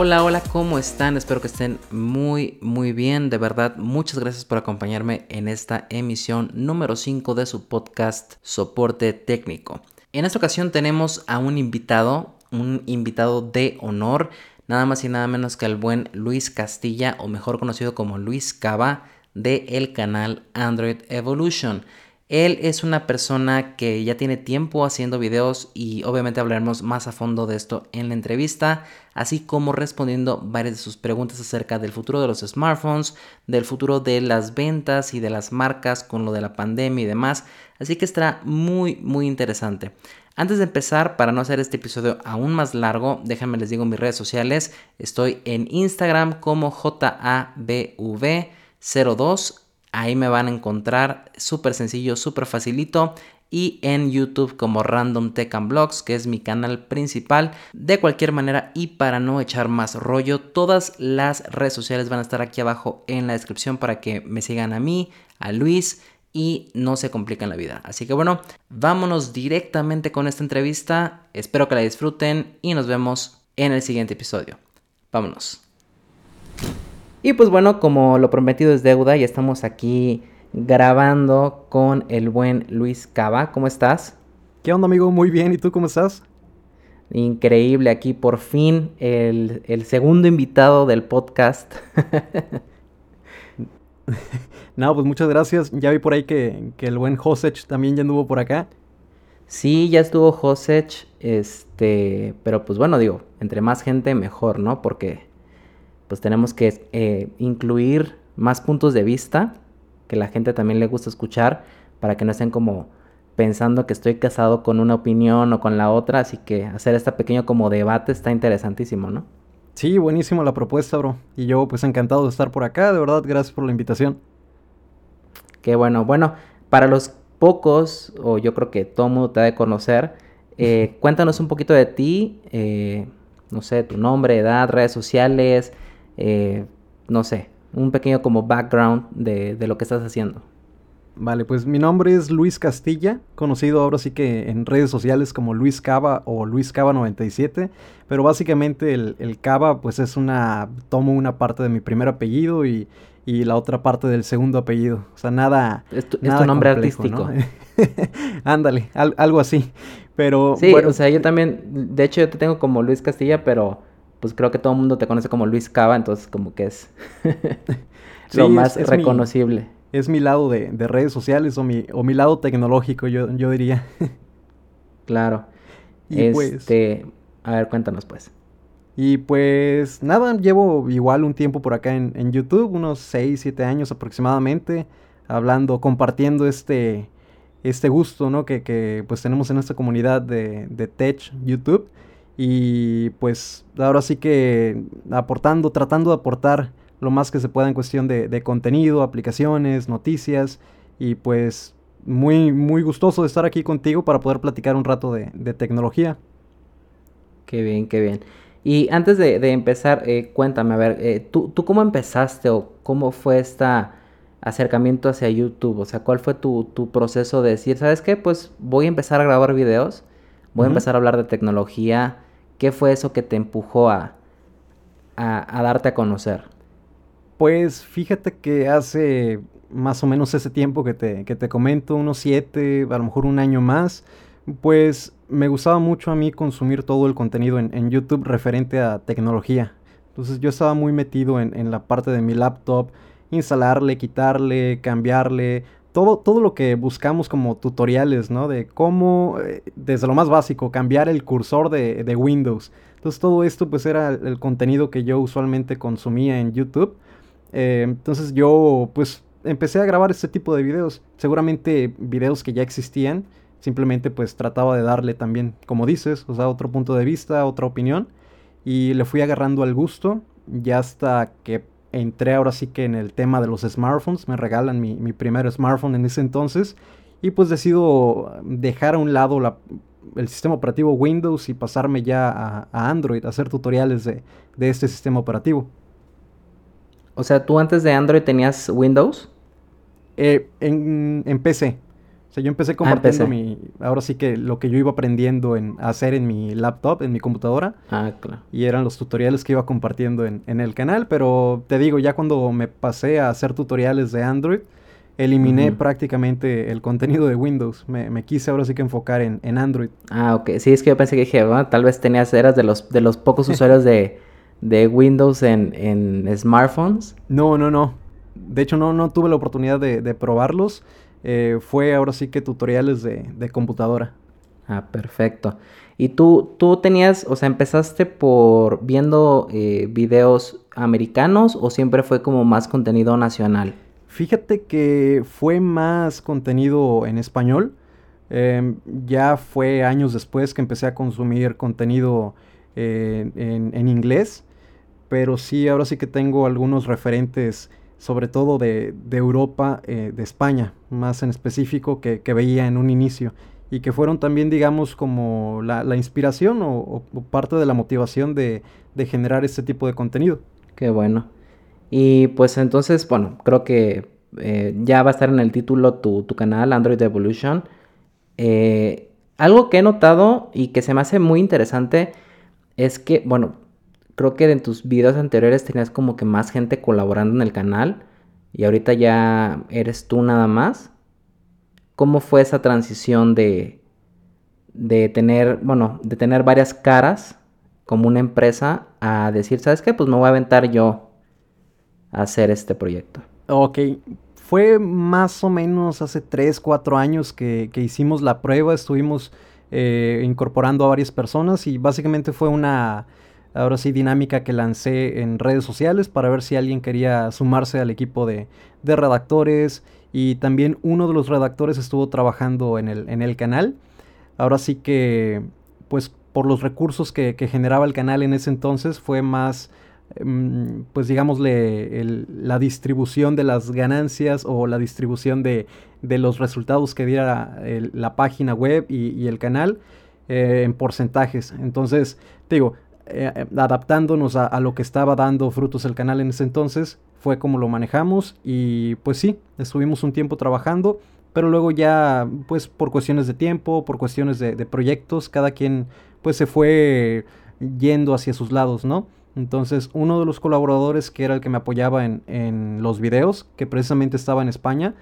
Hola, hola, ¿cómo están? Espero que estén muy, muy bien. De verdad, muchas gracias por acompañarme en esta emisión número 5 de su podcast Soporte Técnico. En esta ocasión tenemos a un invitado, un invitado de honor, nada más y nada menos que el buen Luis Castilla, o mejor conocido como Luis Cava, de el canal Android Evolution. Él es una persona que ya tiene tiempo haciendo videos y obviamente hablaremos más a fondo de esto en la entrevista, así como respondiendo varias de sus preguntas acerca del futuro de los smartphones, del futuro de las ventas y de las marcas con lo de la pandemia y demás, así que estará muy muy interesante. Antes de empezar, para no hacer este episodio aún más largo, déjenme les digo mis redes sociales, estoy en Instagram como JABV02 Ahí me van a encontrar súper sencillo, súper facilito. Y en YouTube como Random Tech and Blogs, que es mi canal principal. De cualquier manera, y para no echar más rollo, todas las redes sociales van a estar aquí abajo en la descripción para que me sigan a mí, a Luis y no se compliquen la vida. Así que bueno, vámonos directamente con esta entrevista. Espero que la disfruten y nos vemos en el siguiente episodio. Vámonos. Y pues bueno, como lo prometido es deuda, ya estamos aquí grabando con el buen Luis Cava. ¿Cómo estás? ¿Qué onda, amigo? Muy bien. ¿Y tú cómo estás? Increíble, aquí por fin el, segundo invitado del podcast. no, pues muchas gracias. Ya vi por ahí que, que el buen Josech también ya anduvo por acá. Sí, ya estuvo Josech, este, pero pues bueno, digo, entre más gente mejor, ¿no? Porque pues tenemos que eh, incluir más puntos de vista que la gente también le gusta escuchar para que no estén como pensando que estoy casado con una opinión o con la otra, así que hacer este pequeño como debate está interesantísimo, ¿no? Sí, buenísimo la propuesta, bro. Y yo pues encantado de estar por acá, de verdad, gracias por la invitación. Qué bueno, bueno, para los pocos, o yo creo que todo el mundo te ha de conocer, eh, cuéntanos un poquito de ti, eh, no sé, tu nombre, edad, redes sociales, eh, no sé, un pequeño como background de, lo que estás haciendo. Vale, pues mi nombre es Luis Castilla, conocido ahora sí que en redes sociales como Luis Cava o Luis Cava 97, pero básicamente el, el Cava pues es una, tomo una parte de mi primer apellido y, la otra parte del segundo apellido, o sea, nada... Es tu, nombre artístico. Ándale, algo así, pero... Sí, bueno, o sea, yo también, de hecho yo te tengo como Luis Castilla, pero pues creo que todo el mundo te conoce como Luis Cava, entonces como que es lo más reconocible. es mi lado de, redes sociales o mi, o mi lado tecnológico, yo, yo diría. claro. Y pues este, a ver, cuéntanos pues. Y pues nada, llevo igual un tiempo por acá en, YouTube, unos 6, 7 años aproximadamente, hablando, compartiendo este, este gusto, ¿no? Que, que pues tenemos en esta comunidad de, de Tech YouTube. Y pues ahora sí que aportando, tratando de aportar lo más que se pueda en cuestión de, contenido, aplicaciones, noticias. Y pues muy, muy gustoso de estar aquí contigo para poder platicar un rato de, tecnología. Qué bien, qué bien. Y antes de, empezar, eh, cuéntame, a ver, eh, ¿tú, ¿tú, cómo empezaste o cómo fue este acercamiento hacia YouTube? O sea, ¿cuál fue tu, proceso de decir, sabes qué? Pues voy a empezar a grabar videos, voy a empezar a hablar de tecnología, ¿Qué fue eso que te empujó a, a, darte a conocer? Pues fíjate que hace más o menos ese tiempo que te, que te comento, unos siete, a lo mejor un año más, pues me gustaba mucho a mí consumir todo el contenido en, YouTube referente a tecnología. Entonces yo estaba muy metido en, en, la parte de mi laptop, instalarle, quitarle, cambiarle, todo, todo lo que buscamos como tutoriales, ¿no? De cómo, eh, desde lo más básico, cambiar el cursor de, de Windows. Entonces todo esto pues era el, contenido que yo usualmente consumía en YouTube. Eh, entonces yo pues empecé a grabar este tipo de videos. Seguramente videos que ya existían. Simplemente pues trataba de darle también, como dices, o sea, otro punto de vista, otra opinión. Y le fui agarrando al gusto. Ya hasta que entré ahora sí que en el tema de los smartphones, me regalan mi, primer smartphone en ese entonces y pues decido dejar a un lado el sistema operativo Windows y pasarme ya a, Android, a hacer tutoriales de, este sistema operativo. O sea, ¿tú antes de Android tenías Windows? Eh, en, PC. O sea, yo empecé compartiendo mi, ahora sí que lo que yo iba aprendiendo en hacer en mi laptop, en mi computadora. Ah, claro. Y eran los tutoriales que iba compartiendo en, en el canal, pero te digo, ya cuando me pasé a hacer tutoriales de Android, eliminé prácticamente el contenido de Windows. Me, quise ahora sí que enfocar en, en, Android. Ah, ok. Sí, es que yo pensé que dije, bueno, tal vez tenías, eras de los, de los pocos usuarios de, de Windows en, en, smartphones. No, no, no. De hecho, no, no tuve la oportunidad de, de probarlos. Eh, fue ahora sí que tutoriales de, de, computadora. Ah, perfecto. ¿Y tú, tú tenías, o sea, empezaste por viendo eh, videos americanos o siempre fue como más contenido nacional? Fíjate que fue más contenido en español. Em, ya fue años después que empecé a consumir contenido eh, en, inglés. Pero sí, ahora sí que tengo algunos referentes, sobre todo de, Europa, eh, de España, más en específico, que, veía en un inicio. Y que fueron también, digamos, como la, inspiración o, parte de la motivación de, de generar este tipo de contenido. Qué bueno. Y pues entonces, bueno, creo que eh, ya va a estar en el título tu, canal, Android Evolution. Eh, algo que he notado y que se me hace muy interesante es que, bueno, creo que en tus videos anteriores tenías como que más gente colaborando en el canal y ahorita ya eres tú nada más. ¿Cómo fue esa transición de, de tener, bueno, de tener varias caras como una empresa a decir, ¿sabes qué? Pues me voy a aventar yo hacer este proyecto? Ok, fue más o menos hace 3, 4 años que, hicimos la prueba, estuvimos eh, incorporando a varias personas y básicamente fue una, ahora sí, dinámica que lancé en redes sociales para ver si alguien quería sumarse al equipo de, redactores y también uno de los redactores estuvo trabajando en el, en el canal. Ahora sí que, pues por los recursos que, que generaba el canal en ese entonces fue más Em, pues digámosle, la distribución de las ganancias o la distribución de, los resultados que diera la página web y, el canal eh, en porcentajes. Entonces, digo, eh, eh, adaptándonos a, lo que estaba dando frutos el canal en ese entonces, fue como lo manejamos y pues sí, estuvimos un tiempo trabajando, pero luego ya, pues por cuestiones de tiempo, por cuestiones de, proyectos, cada quien pues se fue yendo hacia sus lados, ¿no? Entonces, uno de los colaboradores que era el que me apoyaba en, los videos, que precisamente estaba en España,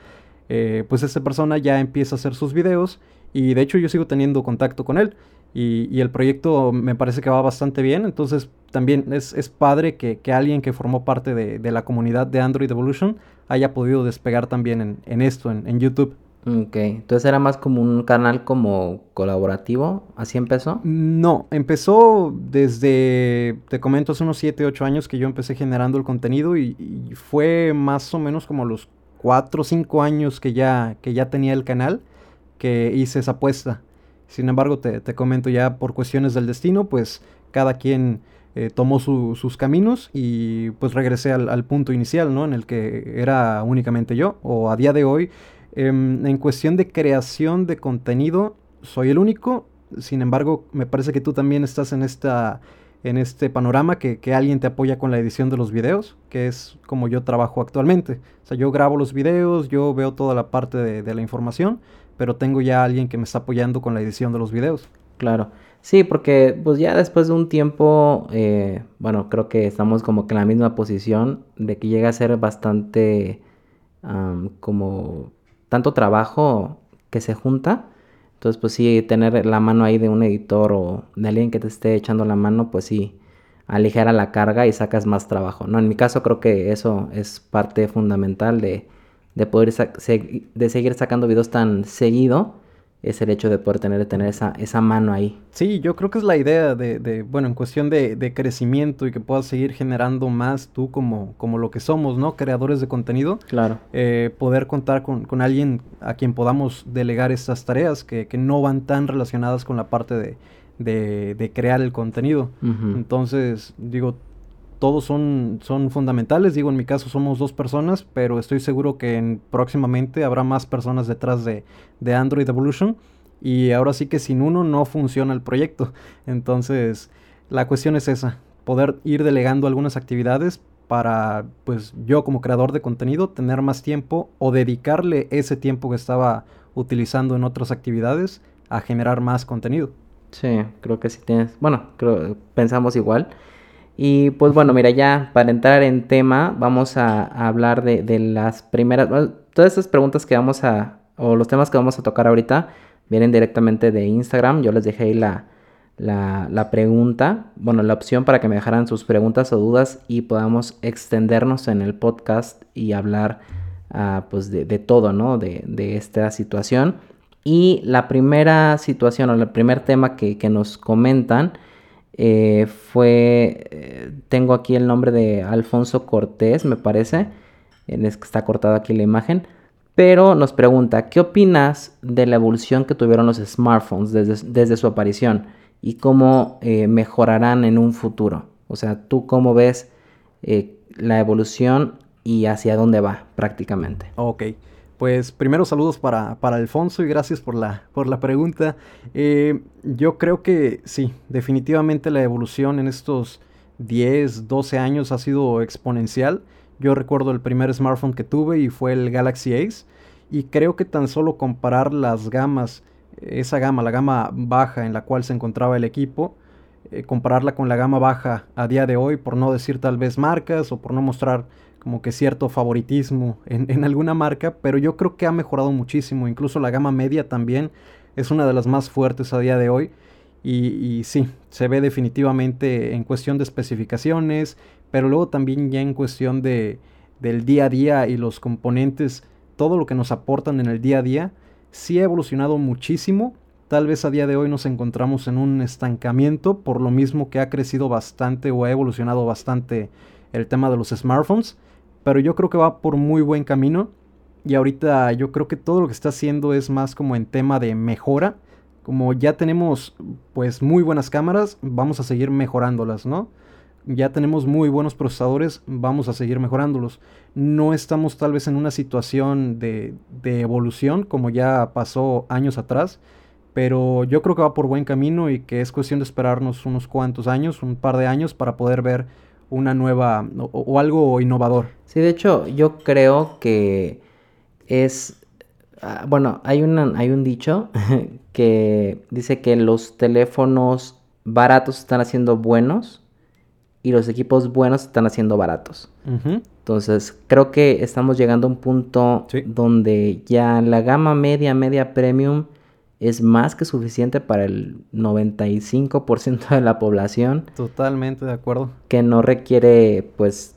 eh, pues esta persona ya empieza a hacer sus videos y de hecho yo sigo teniendo contacto con él y, el proyecto me parece que va bastante bien, entonces también es, padre que, alguien que formó parte de, la comunidad de Android Evolution haya podido despegar también en, esto, en YouTube. Ok, entonces era más como un canal como colaborativo, ¿así empezó? No, empezó desde, te comento, hace unos 7, 8 años que yo empecé generando el contenido y, fue más o menos como los 4 o 5 años que ya, que ya tenía el canal que hice esa apuesta. Sin embargo, te, comento ya por cuestiones del destino, pues cada quien eh, tomó sus caminos y pues regresé al, al punto inicial, ¿no? En el que era únicamente yo, o a día de hoy Em, en cuestión de creación de contenido, soy el único. Sin embargo, me parece que tú también estás en esta en este panorama que, alguien te apoya con la edición de los videos, que es como yo trabajo actualmente. O sea, yo grabo los videos, yo veo toda la parte de, la información, pero tengo ya alguien que me está apoyando con la edición de los videos. Claro. Sí, porque pues ya después de un tiempo, eh, bueno, creo que estamos como que en la misma posición de que llega a ser bastante como tanto trabajo que se junta. Entonces, pues sí, tener la mano ahí de un editor o de alguien que te esté echando la mano, pues sí, aligera la carga y sacas más trabajo, ¿no? En mi caso creo que eso es parte fundamental de, de poder de seguir sacando videos tan seguido es el hecho de poder tener, tener esa, esa mano ahí. Sí, yo creo que es la idea de, bueno, en cuestión de, crecimiento y que puedas seguir generando más tú como, como lo que somos, ¿no? Creadores de contenido. Claro. Eh, poder contar con, alguien a quien podamos delegar estas tareas que, no van tan relacionadas con la parte de, crear el contenido. Entonces, digo, todos son, son fundamentales. Digo, en mi caso somos dos personas, pero estoy seguro que en, próximamente habrá más personas detrás de, de, Android Evolution. Y ahora sí que sin uno no funciona el proyecto. Entonces, la cuestión es esa, poder ir delegando algunas actividades para, pues yo como creador de contenido, tener más tiempo o dedicarle ese tiempo que estaba utilizando en otras actividades a generar más contenido. Sí, creo que sí tienes. Bueno, creo, pensamos igual. Y pues bueno, mira, ya para entrar en tema, vamos a, hablar de, las primeras. todas estas preguntas que vamos a. o los temas que vamos a tocar ahorita vienen directamente de Instagram. Yo les dejé ahí la, la, pregunta, bueno, la opción para que me dejaran sus preguntas o dudas y podamos extendernos en el podcast y hablar ah, pues de, todo, ¿no? De, de esta situación. Y la primera situación o el primer tema que, nos comentan eh, fue, eh, tengo aquí el nombre de Alfonso Cortés, me parece, que está cortado aquí la imagen, pero nos pregunta, ¿qué opinas de la evolución que tuvieron los smartphones desde, su aparición y cómo eh, mejorarán en un futuro? O sea, ¿tú cómo ves la evolución y hacia dónde va prácticamente? Ok. Pues primero saludos para, Alfonso y gracias por la, por la pregunta. Eh, yo creo que sí, definitivamente la evolución en estos 10, 12 años ha sido exponencial. Yo recuerdo el primer smartphone que tuve y fue el Galaxy Ace y creo que tan solo comparar las gamas, esa gama, la gama baja en la cual se encontraba el equipo, eh, compararla con la gama baja a día de hoy, por no decir tal vez marcas o por no mostrar como que cierto favoritismo en, alguna marca, pero yo creo que ha mejorado muchísimo. Incluso la gama media también es una de las más fuertes a día de hoy. Y, sí, se ve definitivamente en cuestión de especificaciones, pero luego también ya en cuestión de, del día a día y los componentes, todo lo que nos aportan en el día a día, sí ha evolucionado muchísimo. Tal vez a día de hoy nos encontramos en un estancamiento, por lo mismo que ha crecido bastante o ha evolucionado bastante el tema de los smartphones pero yo creo que va por muy buen camino. Y ahorita yo creo que todo lo que está haciendo es más como en tema de mejora. Como ya tenemos pues muy buenas cámaras, vamos a seguir mejorándolas, ¿no? Ya tenemos muy buenos procesadores, vamos a seguir mejorándolos. No estamos tal vez en una situación de, de evolución como ya pasó años atrás, pero yo creo que va por buen camino y que es cuestión de esperarnos unos cuantos años, un par de años para poder ver una nueva o, algo innovador. Sí, de hecho, yo creo que es. Ah, bueno, hay, una, hay un dicho que dice que los teléfonos baratos están haciendo buenos y los equipos buenos están haciendo baratos. Entonces, creo que estamos llegando a un punto donde ya la gama media, media premium es más que suficiente para el 95% de la población. Totalmente de acuerdo. Que no requiere pues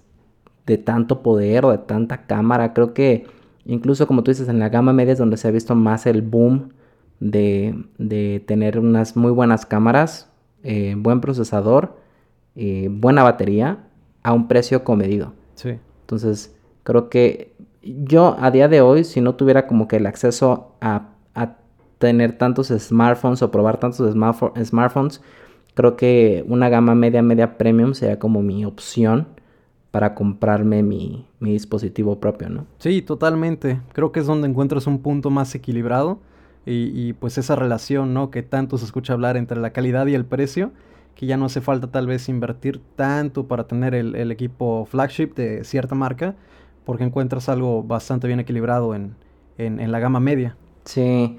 de tanto poder o de tanta cámara. Creo que incluso como tú dices en la gama media es donde se ha visto más el boom de, de tener unas muy buenas cámaras, eh, buen procesador, eh, buena batería a un precio comedido. Sí. Entonces creo que yo a día de hoy si no tuviera como que el acceso a, a tener tantos smartphones o probar tantos smartphones, creo que una gama media, media premium sería como mi opción para comprarme mi, dispositivo propio, ¿no? Sí, totalmente. Creo que es donde encuentras un punto más equilibrado y, pues esa relación, ¿no? Que tanto se escucha hablar entre la calidad y el precio, que ya no hace falta tal vez invertir tanto para tener el, equipo flagship de cierta marca, porque encuentras algo bastante bien equilibrado en, en la gama media. Sí.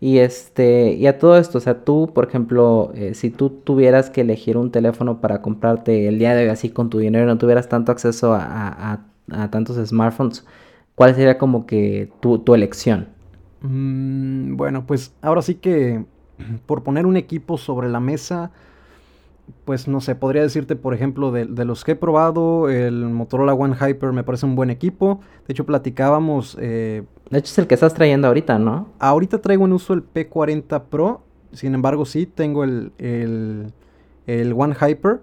Y este, y a todo esto, o sea, tú, por ejemplo, eh, si tú tuvieras que elegir un teléfono para comprarte el día de hoy así con tu dinero y no tuvieras tanto acceso a, tantos smartphones, ¿cuál sería como que tu, tu elección? Mm, bueno, pues ahora sí que por poner un equipo sobre la mesa, pues no sé, podría decirte, por ejemplo, de, los que he probado, el Motorola One Hyper me parece un buen equipo. De hecho, platicábamos. Eh, de hecho, es el que estás trayendo ahorita, ¿no? Ahorita traigo en uso el P40 Pro. Sin embargo, sí, tengo el, el, One Hyper.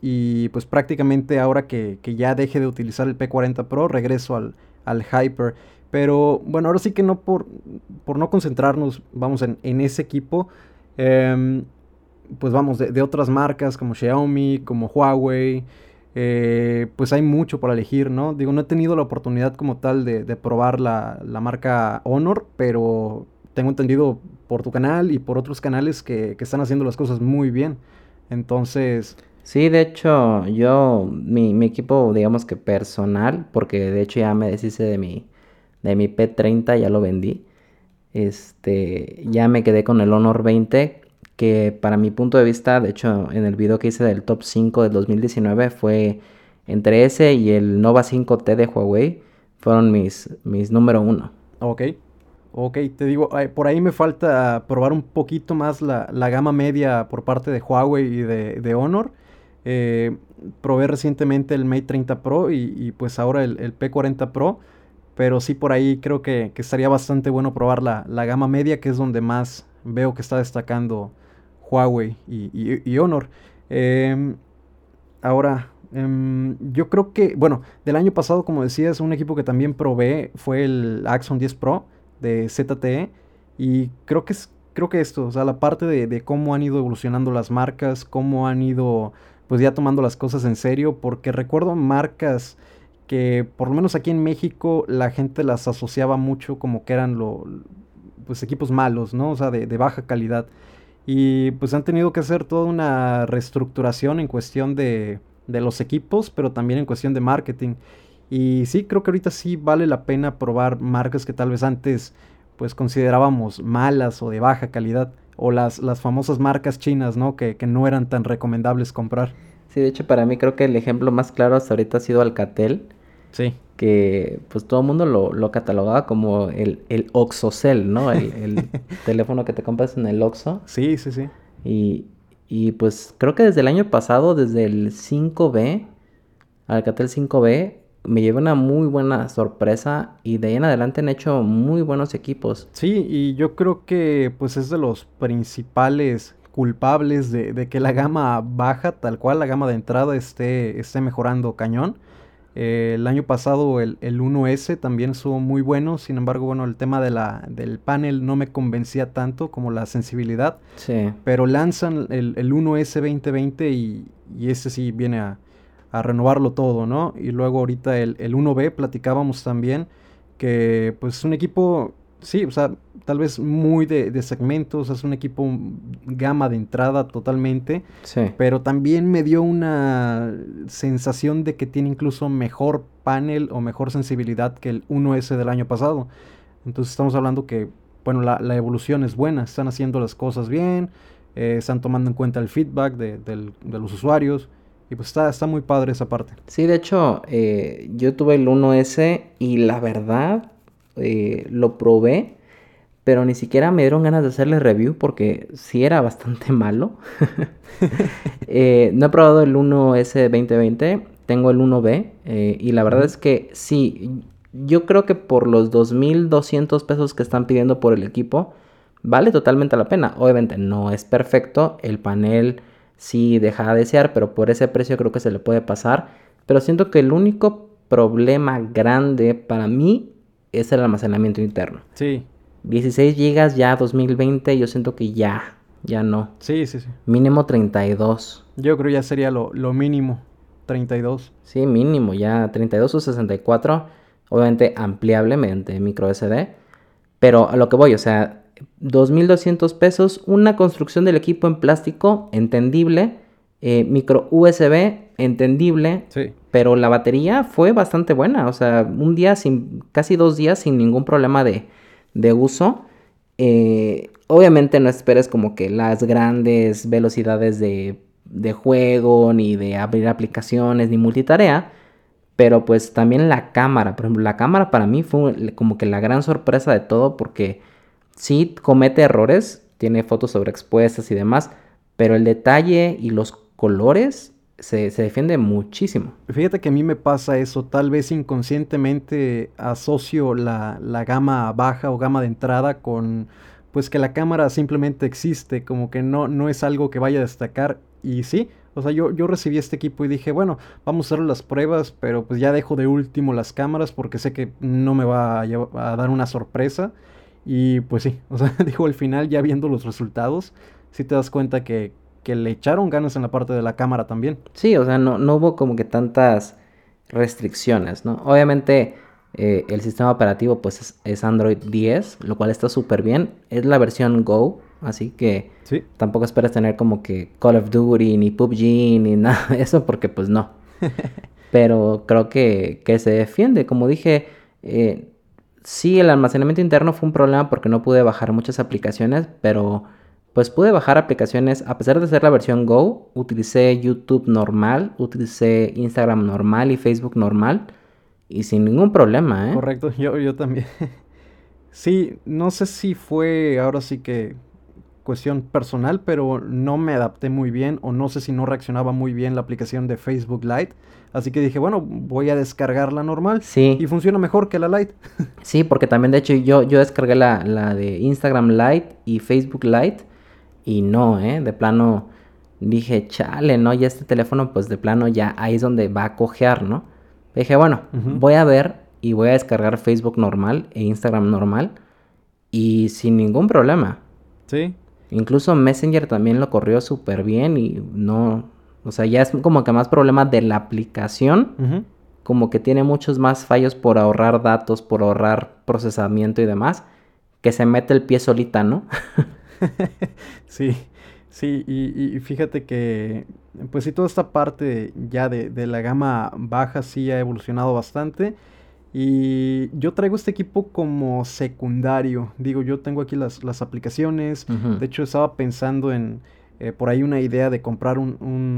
Y pues prácticamente ahora que, ya deje de utilizar el P40 Pro, regreso al, al Hyper. Pero bueno, ahora sí que no por, por no concentrarnos, vamos, en, en ese equipo. Eh, pues vamos, de, otras marcas como Xiaomi, como Huawei, eh, pues hay mucho para elegir, ¿no? Digo, no he tenido la oportunidad como tal de, probar la, marca Honor, pero tengo entendido por tu canal y por otros canales que, están haciendo las cosas muy bien. Entonces... Sí, de hecho, yo, mi, mi, equipo, digamos que personal, porque de hecho ya me deshice de mi, de mi P30, ya lo vendí. Este, ya me quedé con el Honor 20, que para mi punto de vista, de hecho, en el video que hice del top 5 del 2019 fue entre ese y el Nova 5T de Huawei, fueron mis, mis número uno. Ok. Ok, te digo, por ahí me falta probar un poquito más la, gama media por parte de Huawei y de, Honor. Eh, probé recientemente el Mate 30 Pro y, pues ahora el, P40 Pro. Pero sí por ahí creo que, estaría bastante bueno probar la, gama media, que es donde más veo que está destacando Huawei y, Honor. Em, ahora, em, yo creo que, bueno, del año pasado, como decías, un equipo que también probé fue el Axon 10 Pro de ZTE. Y creo que es creo que esto, o sea, la parte de, cómo han ido evolucionando las marcas, cómo han ido pues ya tomando las cosas en serio, porque recuerdo marcas que por lo menos aquí en México la gente las asociaba mucho como que eran lo, pues equipos malos, ¿no? O sea, de, baja calidad. Y pues han tenido que hacer toda una reestructuración en cuestión de, de los equipos, pero también en cuestión de marketing. Y sí, creo que ahorita sí vale la pena probar marcas que tal vez antes pues considerábamos malas o de baja calidad. O las, las famosas marcas chinas, ¿no? Que, no eran tan recomendables comprar. Sí, de hecho para mí creo que el ejemplo más claro hasta ahorita ha sido Alcatel. Sí. Que pues todo el mundo lo, catalogaba como el, el Oxocell, ¿no? El, teléfono que te compras en el Oxo. Sí, sí, sí. Y, y pues creo que desde el año pasado, desde el 5B, Alcatel 5B, me llevé una muy buena sorpresa y de ahí en adelante han hecho muy buenos equipos. Sí, y yo creo que pues es de los principales culpables de, que la gama baja, tal cual la gama de entrada esté, esté mejorando cañón. Eh, el año pasado el, 1S también estuvo muy bueno, sin embargo, bueno, el tema de la, del panel no me convencía tanto como la sensibilidad. Sí. Pero lanzan el, 1S 2020 y, y ese sí viene a, a renovarlo todo, ¿no? Y luego ahorita el, 1B platicábamos también que pues es un equipo, sí, o sea, tal vez muy de, segmentos, es un equipo gama de entrada totalmente, sí. pero también me dio una sensación de que tiene incluso mejor panel o mejor sensibilidad que el 1S del año pasado. Entonces estamos hablando que, bueno, la, evolución es buena, están haciendo las cosas bien, eh, están tomando en cuenta el feedback de, de los usuarios. Y pues está, está muy padre esa parte. Sí, de hecho, eh, yo tuve el 1S y la verdad eh, lo probé, pero ni siquiera me dieron ganas de hacerle review porque sí era bastante malo. Eh, no he probado el 1S 2020, tengo el 1B y la verdad es que sí, yo creo que por los 2.200 pesos que están pidiendo por el equipo, vale totalmente la pena. Obviamente no es perfecto, el panel sí deja a desear, pero por ese precio creo que se le puede pasar. Pero siento que el único problema grande para mí es el almacenamiento interno. Sí. 16 GB ya 2020, yo siento que ya, ya no. Sí, sí, sí. Mínimo 32. Yo creo ya sería lo, lo mínimo, 32. Sí, mínimo, ya 32 o 64. Obviamente ampliable mediante micro SD. Pero a lo que voy, o sea, 2.200 pesos, una construcción del equipo en plástico entendible, eh, micro USB entendible, pero la batería fue bastante buena, o sea, un día sin, casi dos días sin ningún problema de, uso. Eh, obviamente no esperes como que las grandes velocidades de, de juego, ni de abrir aplicaciones, ni multitarea, pero pues también la cámara, por ejemplo, la cámara para mí fue como que la gran sorpresa de todo porque sí comete errores, tiene fotos sobreexpuestas y demás, pero el detalle y los colores se, defiende muchísimo. Fíjate que a mí me pasa eso, tal vez inconscientemente asocio la, gama baja o gama de entrada con pues que la cámara simplemente existe, como que no, no es algo que vaya a destacar y sí, o sea, yo, yo recibí este equipo y dije, bueno, vamos a hacer las pruebas, pero pues ya dejo de último las cámaras porque sé que no me va a, dar una sorpresa. Y pues sí, o sea, digo, al final ya viendo los resultados, sí te das cuenta que, le echaron ganas en la parte de la cámara también. Sí, o sea, no, no hubo como que tantas restricciones, ¿no? Obviamente eh, el sistema operativo pues es, Android 10, lo cual está súper bien. Es la versión Go, así que tampoco esperes tener como que Call of Duty, ni PUBG, ni nada de eso, porque pues no. Pero creo que, que se defiende, como dije, eh, sí, el almacenamiento interno fue un problema porque no pude bajar muchas aplicaciones, pero pues pude bajar aplicaciones, a pesar de ser la versión Go, utilicé YouTube normal, utilicé Instagram normal y Facebook normal y sin ningún problema, ¿eh? Correcto, yo, yo también. sí, no sé si fue ahora sí que cuestión personal, pero no me adapté muy bien o no sé si no reaccionaba muy bien la aplicación de Facebook Lite. Así que dije, bueno, voy a descargar la normal. Sí. Y funciona mejor que la Lite. sí, porque también de hecho yo, yo descargué la, la de Instagram Lite y Facebook Lite y no, ¿eh? De plano dije, chale, ¿no? Y este teléfono pues de plano ya ahí es donde va a cojear, ¿no? Dije, bueno, voy a ver y voy a descargar Facebook normal e Instagram normal y sin ningún problema. Sí. Incluso Messenger también lo corrió súper bien y no, o sea, ya es como que más problema de la aplicación, como que tiene muchos más fallos por ahorrar datos, por ahorrar procesamiento y demás, que se mete el pie solita, ¿no? sí, sí, y, fíjate que, pues sí, toda esta parte ya de, de la gama baja sí ha evolucionado bastante. Y yo traigo este equipo como secundario. Digo, yo tengo aquí las, las aplicaciones. De hecho, estaba pensando en eh, por ahí una idea de comprar un,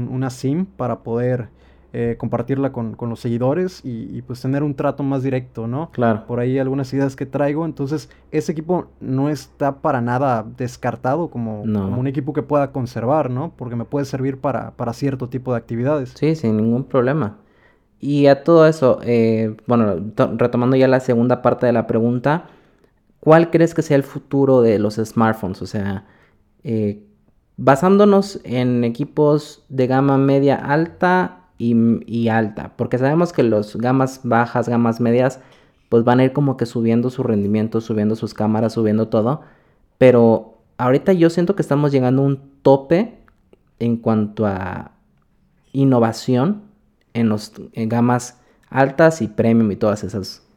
una SIM para poder eh, compartirla con, con, los seguidores y, pues tener un trato más directo, ¿no? Claro. Por ahí algunas ideas que traigo. Entonces, ese equipo no está para nada descartado como, como un equipo que pueda conservar, ¿no? Porque me puede servir para, para cierto tipo de actividades. Sí, sin ningún problema. Y a todo eso, eh, bueno, retomando ya la segunda parte de la pregunta, ¿cuál crees que sea el futuro de los smartphones? O sea, eh, basándonos en equipos de gama media alta y, alta, porque sabemos que los gamas bajas, gamas medias, pues van a ir como que subiendo su rendimiento, subiendo sus cámaras, subiendo todo, pero ahorita yo siento que estamos llegando a un tope en cuanto a innovación en los gamas altas y premium y todas esas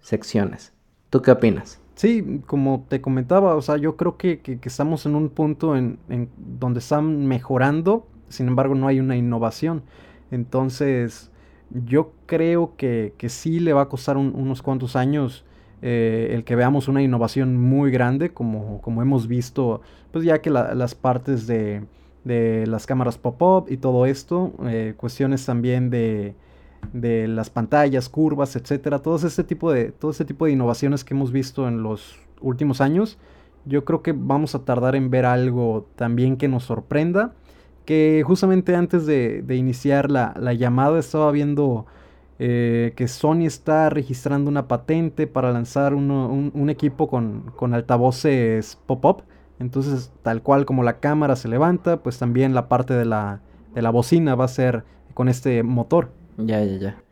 secciones. ¿Tú qué opinas? Sí, como te comentaba, o sea, yo creo que, estamos en un punto en, donde están mejorando, sin embargo no hay una innovación. Entonces, yo creo que, que sí le va a costar unos cuantos años eh, el que veamos una innovación muy grande, como, como hemos visto, pues ya que las partes de, de las cámaras pop-up y todo esto, eh, cuestiones también de, de, las pantallas, curvas, etcétera, todo este tipo de todo este tipo de innovaciones que hemos visto en los últimos años, yo creo que vamos a tardar en ver algo también que nos sorprenda. Que justamente antes de, iniciar la, llamada estaba viendo eh, que Sony está registrando una patente para lanzar un, equipo con, con altavoces pop-up entonces, tal cual como la cámara se levanta, pues también la parte de la, de la bocina va a ser con este motor. Ya, ya, ya.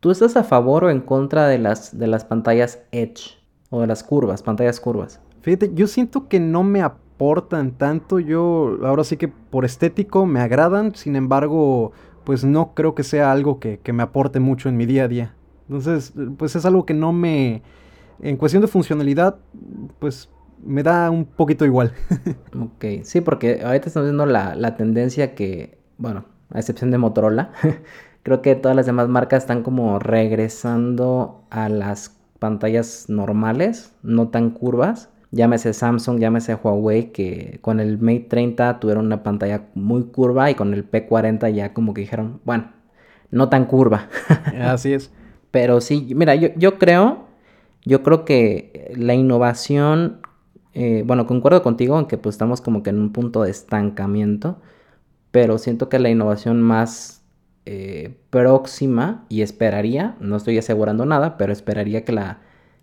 ¿Tú estás a favor o en contra de las, de las pantallas Edge? O de las curvas, pantallas curvas. Fíjate, yo siento que no me aportan tanto. Yo ahora sí que por estético me agradan. Sin embargo, pues no creo que sea algo que, que me aporte mucho en mi día a día. Entonces, pues es algo que no me... En cuestión de funcionalidad, pues me da un poquito igual. ok, sí, porque ahorita estamos viendo la, tendencia que, bueno, a excepción de Motorola, creo que todas las demás marcas están como regresando a las pantallas normales, no tan curvas. Llámese Samsung, llámese Huawei, que con el Mate 30 tuvieron una pantalla muy curva y con el P40 ya como que dijeron, bueno, no tan curva. Así es. Pero sí, mira, yo, yo creo, yo creo que la innovación eh, bueno, concuerdo contigo en que pues estamos como que en un punto de estancamiento, pero siento que la innovación más eh, próxima, y esperaría, no estoy asegurando nada, pero esperaría que la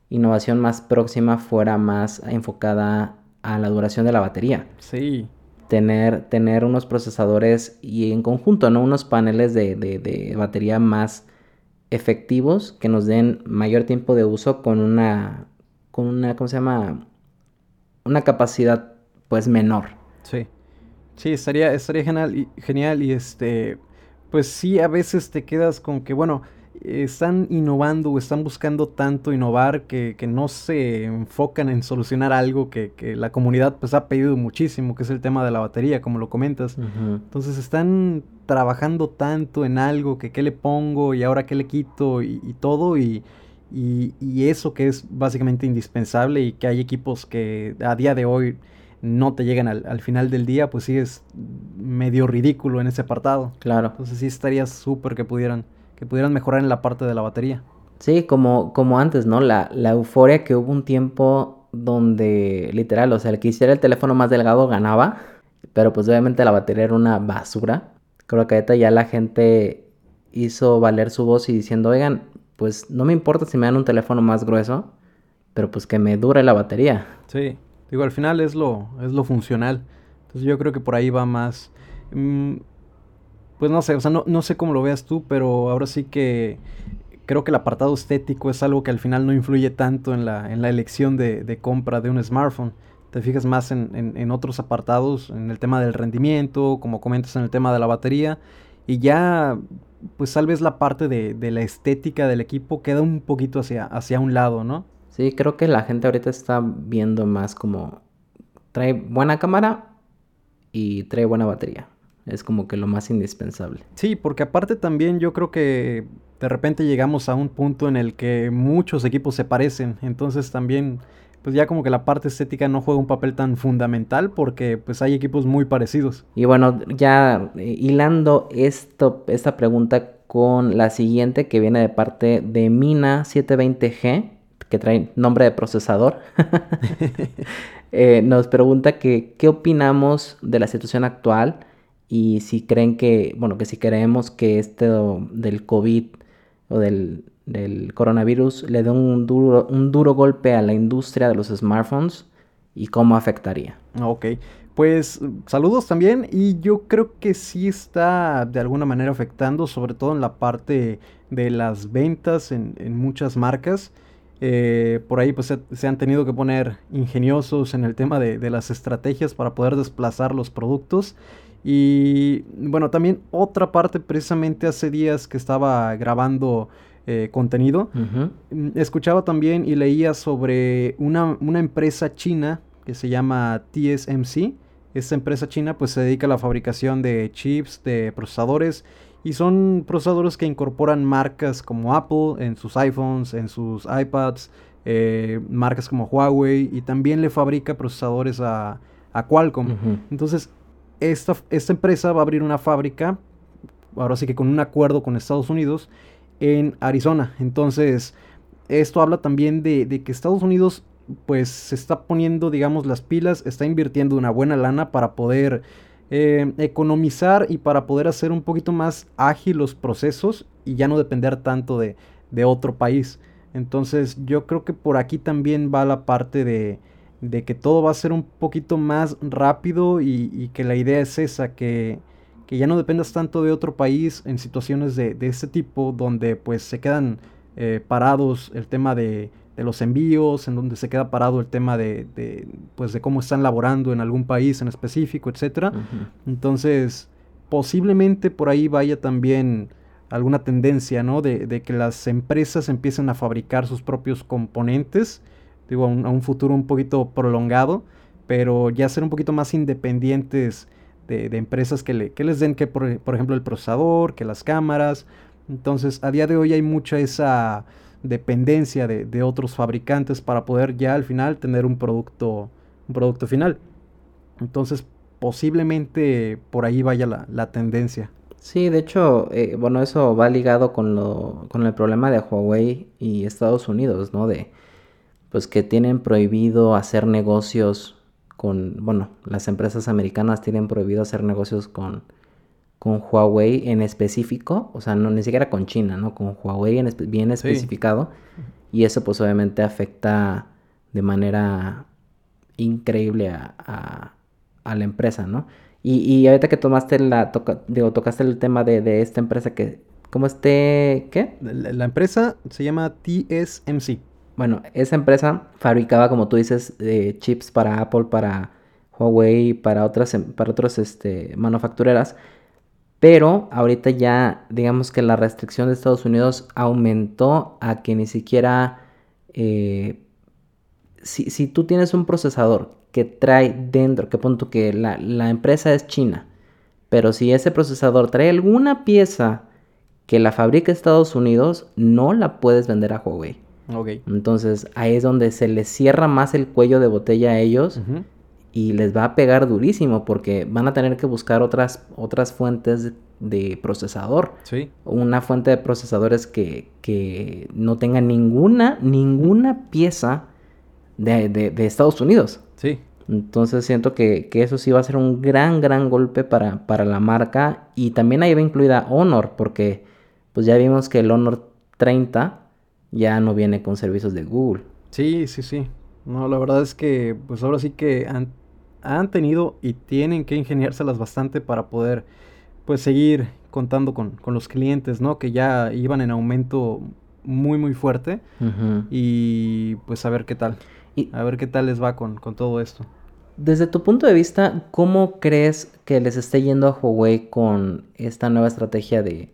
innovación más próxima fuera más enfocada a la duración de la batería. Sí. Tener, tener unos procesadores y en conjunto, ¿no? Unos paneles de, de batería más efectivos que nos den mayor tiempo de uso con una, con una, ¿cómo se llama? una capacidad pues menor. Sí. Sí, estaría, estaría genial, y, genial y este, pues sí, a veces te quedas con que, bueno, están innovando o están buscando tanto innovar que, que no se enfocan en solucionar algo que, que, la comunidad pues ha pedido muchísimo, que es el tema de la batería, como lo comentas. Entonces están trabajando tanto en algo que qué le pongo y ahora qué le quito y, y todo y Y, y, eso que es básicamente indispensable y que hay equipos que a día de hoy no te llegan al, al final del día, pues sí es medio ridículo en ese apartado. Claro. Entonces sí estaría súper que pudieran, que pudieran mejorar en la parte de la batería. Sí, como, como antes, ¿no? La, la euforia que hubo un tiempo donde literal, o sea, el que hiciera el teléfono más delgado ganaba, pero pues obviamente la batería era una basura. Creo que ahorita ya la gente hizo valer su voz y diciendo, oigan, pues no me importa si me dan un teléfono más grueso, pero pues que me dure la batería. Sí, digo, al final es lo, es lo funcional. Entonces yo creo que por ahí va más. Mm, pues no sé, o sea, no, no sé cómo lo veas tú, pero ahora sí que creo que el apartado estético es algo que al final no influye tanto en la, en la elección de, compra de un smartphone. Te fijas más en, en, en, otros apartados, en el tema del rendimiento, como comentas en el tema de la batería, y ya, pues tal vez la parte de, de la estética del equipo queda un poquito hacia, hacia un lado, ¿no? Sí, creo que la gente ahorita está viendo más como trae buena cámara y trae buena batería. Es como que lo más indispensable. Sí, porque aparte también yo creo que de repente llegamos a un punto en el que muchos equipos se parecen. Entonces también, pues ya como que la parte estética no juega un papel tan fundamental porque pues hay equipos muy parecidos. Y bueno, ya eh, hilando esto, esta pregunta con la siguiente que viene de parte de Mina 720G, que trae nombre de procesador. eh, nos pregunta que qué opinamos de la situación actual y si creen que, bueno, que si creemos que esto del COVID o del, del coronavirus le dé un duro, un duro golpe a la industria de los smartphones y cómo afectaría. Ok, pues saludos también y yo creo que sí está de alguna manera afectando, sobre todo en la parte de las ventas en, en muchas marcas. Eh, por ahí pues se, se, han tenido que poner ingeniosos en el tema de, de, las estrategias para poder desplazar los productos. Y bueno, también otra parte, precisamente hace días que estaba grabando eh, contenido, uh -huh. escuchaba también y leía sobre una, una, empresa china que se llama TSMC. Esta empresa china pues se dedica a la fabricación de chips, de procesadores y son procesadores que incorporan marcas como Apple en sus iPhones, en sus iPads, eh, marcas como Huawei y también le fabrica procesadores a, a Qualcomm. Uh -huh. Entonces, esta, esta, empresa va a abrir una fábrica, ahora sí que con un acuerdo con Estados Unidos, en Arizona. Entonces, esto habla también de, de que Estados Unidos pues se está poniendo, digamos, las pilas, está invirtiendo una buena lana para poder eh, economizar y para poder hacer un poquito más ágil los procesos y ya no depender tanto de, de otro país. Entonces yo creo que por aquí también va la parte de, de que todo va a ser un poquito más rápido y, y que la idea es esa, que, que, ya no dependas tanto de otro país en situaciones de, de este tipo donde pues se quedan eh, parados el tema de, de, los envíos, en donde se queda parado el tema de, de, pues de cómo están laborando en algún país en específico, etcétera. Uh -huh. Entonces, posiblemente por ahí vaya también alguna tendencia, ¿no? De, de, que las empresas empiecen a fabricar sus propios componentes, digo, a un, futuro un poquito prolongado, pero ya ser un poquito más independientes de, de empresas que, le, que, les den, que por, por, ejemplo, el procesador, que las cámaras. Entonces, a día de hoy hay mucha esa dependencia de, de otros fabricantes para poder ya al final tener un producto, un producto final. Entonces, posiblemente por ahí vaya la, la tendencia. Sí, de hecho, eh, bueno, eso va ligado con, lo, con el problema de Huawei y Estados Unidos, ¿no? De, pues que tienen prohibido hacer negocios con, bueno, las empresas americanas tienen prohibido hacer negocios con, con Huawei en específico, o sea, no ni siquiera con China, ¿no? Con Huawei en espe bien especificado. Sí. Y eso pues obviamente afecta de manera increíble a, a, a la empresa, ¿no? Y, y, ahorita que tomaste la, toca, digo, tocaste el tema de, de, esta empresa que, ¿cómo este, qué? La, la, empresa se llama TSMC. Bueno, esa empresa fabricaba, como tú dices, eh, chips para Apple, para Huawei, para otras, para otras este, manufactureras. Pero ahorita ya, digamos que la restricción de Estados Unidos aumentó a que ni siquiera, eh, si, si tú tienes un procesador que trae dentro, que punto que la, la, empresa es china, pero si ese procesador trae alguna pieza que la fabrica Estados Unidos, no la puedes vender a Huawei. Entonces ahí es donde se les cierra más el cuello de botella a ellos y les va a pegar durísimo porque van a tener que buscar otras, otras fuentes de procesador. Sí. Una fuente de procesadores que, que no tenga ninguna, ninguna pieza de, de- de Estados Unidos. Sí. Entonces siento que, que eso sí va a ser un gran, gran golpe para, para la marca. Y también ahí va incluida Honor, porque pues ya vimos que el Honor 30 ya no viene con servicios de Google. Sí, sí, sí. No, la verdad es que pues ahora sí que han, han tenido y tienen que ingeniárselas bastante para poder pues seguir contando con, con los clientes, ¿no? Que ya iban en aumento muy, muy fuerte. Y pues a ver qué tal. Y A ver qué tal les va con, con todo esto. desde tu punto de vista, ¿cómo crees que les esté yendo a Huawei con esta nueva estrategia de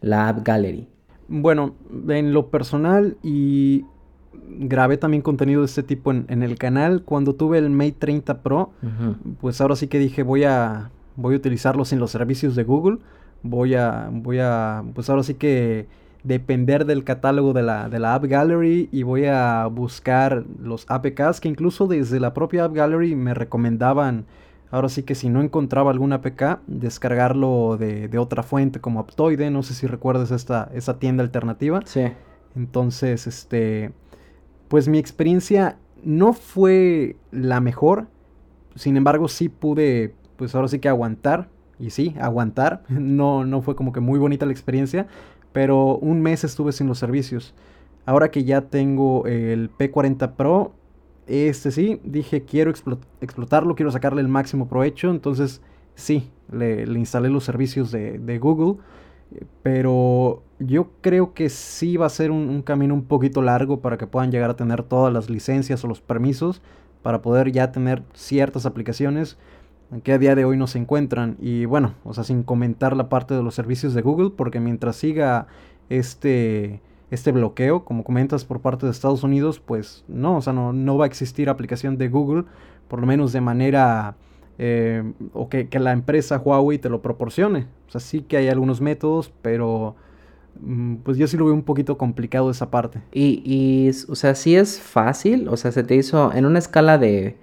la App Gallery? Bueno, en lo personal y grabé también contenido de este tipo en, en el canal. Cuando tuve el Mate 30 Pro, pues ahora sí que dije voy a voy a utilizarlo sin los servicios de Google. Voy a voy a pues ahora sí que depender del catálogo de la, de la App Gallery y voy a buscar los APKs que incluso desde la propia App Gallery me recomendaban ahora sí que si no encontraba algún APK descargarlo de, de otra fuente como Aptoide, no sé si recuerdas esta, esa tienda alternativa. Sí. Entonces, este, pues mi experiencia no fue la mejor. Sin embargo, sí pude, pues ahora sí que aguantar. Y sí, aguantar. No, no fue como que muy bonita la experiencia. Pero un mes estuve sin los servicios. Ahora que ya tengo el P40 Pro, este sí, dije quiero explo- explotarlo, quiero sacarle el máximo provecho. Entonces, sí, le, instalé los servicios de, Google. Pero yo creo que sí va a ser un, un camino un poquito largo para que puedan llegar a tener todas las licencias o los permisos para poder ya tener ciertas aplicaciones que a día de hoy no se encuentran. Y bueno, o sea, sin comentar la parte de los servicios de Google, porque mientras siga este, este bloqueo, como comentas, por parte de Estados Unidos, pues no, o sea, no, no va a existir aplicación de Google, por lo menos de manera, eh, o que, que la empresa Huawei te lo proporcione. O sea, sí que hay algunos métodos, pero mm, pues yo sí lo veo un poquito complicado esa parte. Y, y, o sea, sí es fácil, o sea, se te hizo en una escala de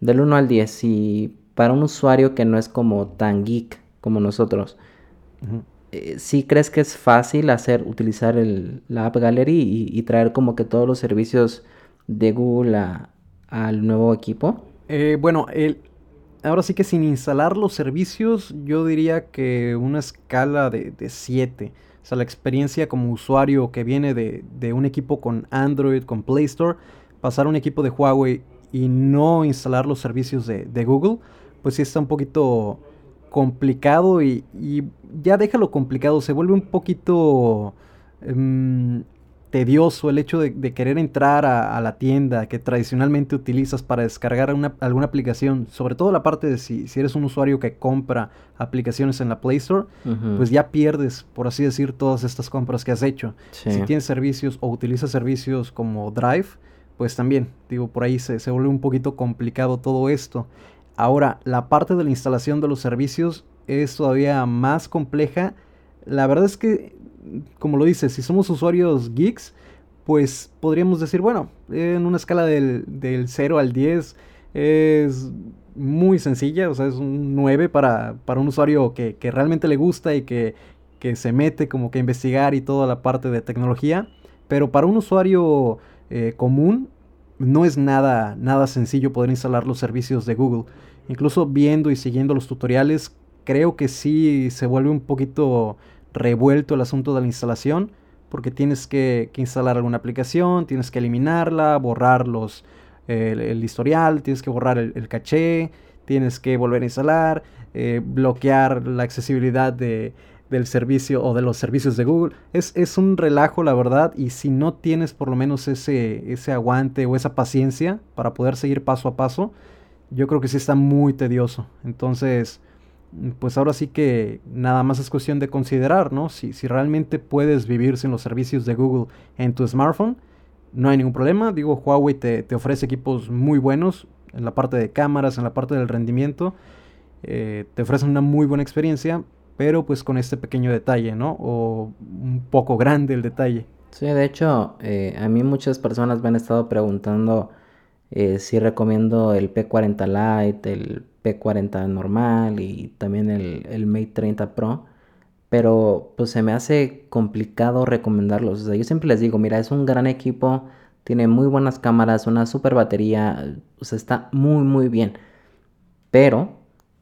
del 1 al 10 y para un usuario que no es como tan geek como nosotros. Eh, ¿sí crees que es fácil hacer, utilizar el, la App Gallery y, y traer como que todos los servicios de Google a- al nuevo equipo? Eh, bueno, el, ahora sí que sin instalar los servicios, yo diría que una escala de 7. O sea, la experiencia como usuario que viene de, de un equipo con Android, con Play Store, pasar a un equipo de Huawei y no instalar los servicios de, de Google, pues sí está un poquito complicado y, y ya déjalo complicado, se vuelve un poquito em, tedioso el hecho de, de querer entrar a, a la tienda que tradicionalmente utilizas para descargar una- alguna aplicación, sobre todo la parte de si, si eres un usuario que compra aplicaciones en la Play Store, pues ya pierdes, por así decir, todas estas compras que has hecho. Sí. Si tienes servicios o utilizas servicios como Drive, pues también, digo, por ahí se, se vuelve un poquito complicado todo esto. Ahora, la parte de la instalación de los servicios es todavía más compleja. La verdad es que, como lo dices, si somos usuarios geeks, pues podríamos decir, bueno, en una escala del, del 0 al 10 es muy sencilla, o sea, es un 9 para, para un usuario que, que realmente le gusta y que, que se mete como que a investigar y toda la parte de tecnología, pero para un usuario eh, común no es nada, nada sencillo poder instalar los servicios de Google. Incluso viendo y siguiendo los tutoriales, creo que sí se vuelve un poquito revuelto el asunto de la instalación, porque tienes que, que instalar alguna aplicación, tienes que eliminarla, borrar los, el, historial, tienes que borrar el, el caché, tienes que volver a instalar, eh, bloquear la accesibilidad de, del servicio o de los servicios de Google. Es, es un relajo, la verdad, y si no tienes por lo menos ese, ese aguante o esa paciencia para poder seguir paso a paso, yo creo que sí está muy tedioso. Entonces, pues ahora sí que nada más es cuestión de considerar, ¿no? Si, si realmente puedes vivir sin los servicios de Google en tu smartphone, no hay ningún problema. Digo, Huawei te, te ofrece equipos muy buenos en la parte de cámaras, en la parte del rendimiento. Eh, te ofrecen una muy buena experiencia, pero pues con este pequeño detalle, ¿no? O un poco grande el detalle. Sí, de hecho, eh, a mí muchas personas me han estado preguntando eh, si recomiendo el P40 Lite, el P40 normal y también el, el Mate 30 Pro. Pero pues se me hace complicado recomendarlos. Yo siempre les digo, mira, es un gran equipo, tiene muy buenas cámaras, una super batería, está muy, muy bien. Pero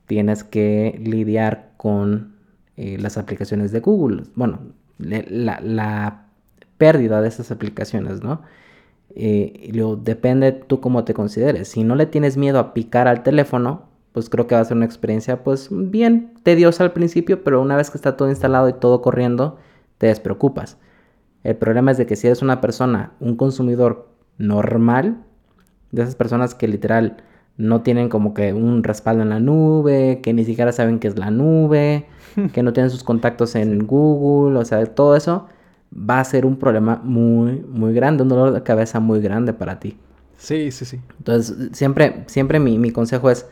tienes que lidiar con eh, las aplicaciones de Google. Bueno, la, la pérdida de esas aplicaciones, ¿no? Eh, lo, depende tú cómo te consideres. Si no le tienes miedo a picar al teléfono, pues creo que va a ser una experiencia pues bien tediosa al principio, pero una vez que está todo instalado y todo corriendo, te despreocupas. El problema es de que si eres una persona, un consumidor normal, de esas personas que literal no tienen como que un respaldo en la nube, que ni siquiera saben qué es la nube, que no tienen sus contactos en Google, o sea, todo eso va a ser un problema muy, muy grande, un dolor de cabeza muy grande para ti. Sí, sí, sí. Entonces, siempre, siempre mi, mi consejo es,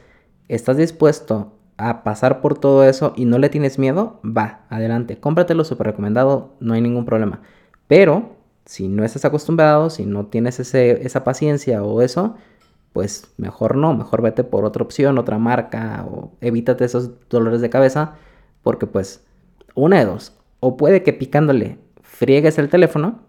¿estás dispuesto a pasar por todo eso y no le tienes miedo? Va, adelante, cómpratelo súper recomendado, no hay ningún problema. Pero, si no estás acostumbrado, si no tienes ese, esa paciencia o eso, pues mejor no, mejor vete por otra opción, otra marca o evítate esos dolores de cabeza porque pues una de dos, o puede que picándole friegues el teléfono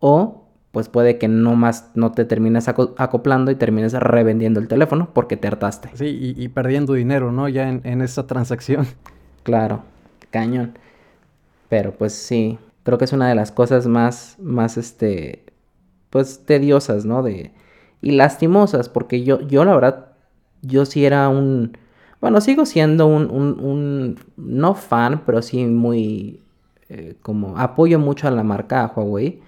o pues puede que no más no te termines acoplando y termines revendiendo el teléfono porque te hartaste. Sí, y, perdiendo dinero, ¿no? Ya en, en esa transacción. Claro, cañón. Pero pues sí, creo que es una de las cosas más, más, este, pues tediosas, ¿no? De, y lastimosas, porque yo, yo la verdad, yo sí era un, bueno, sigo siendo un, un, un no fan, pero sí muy, eh, como apoyo mucho a la marca Huawei.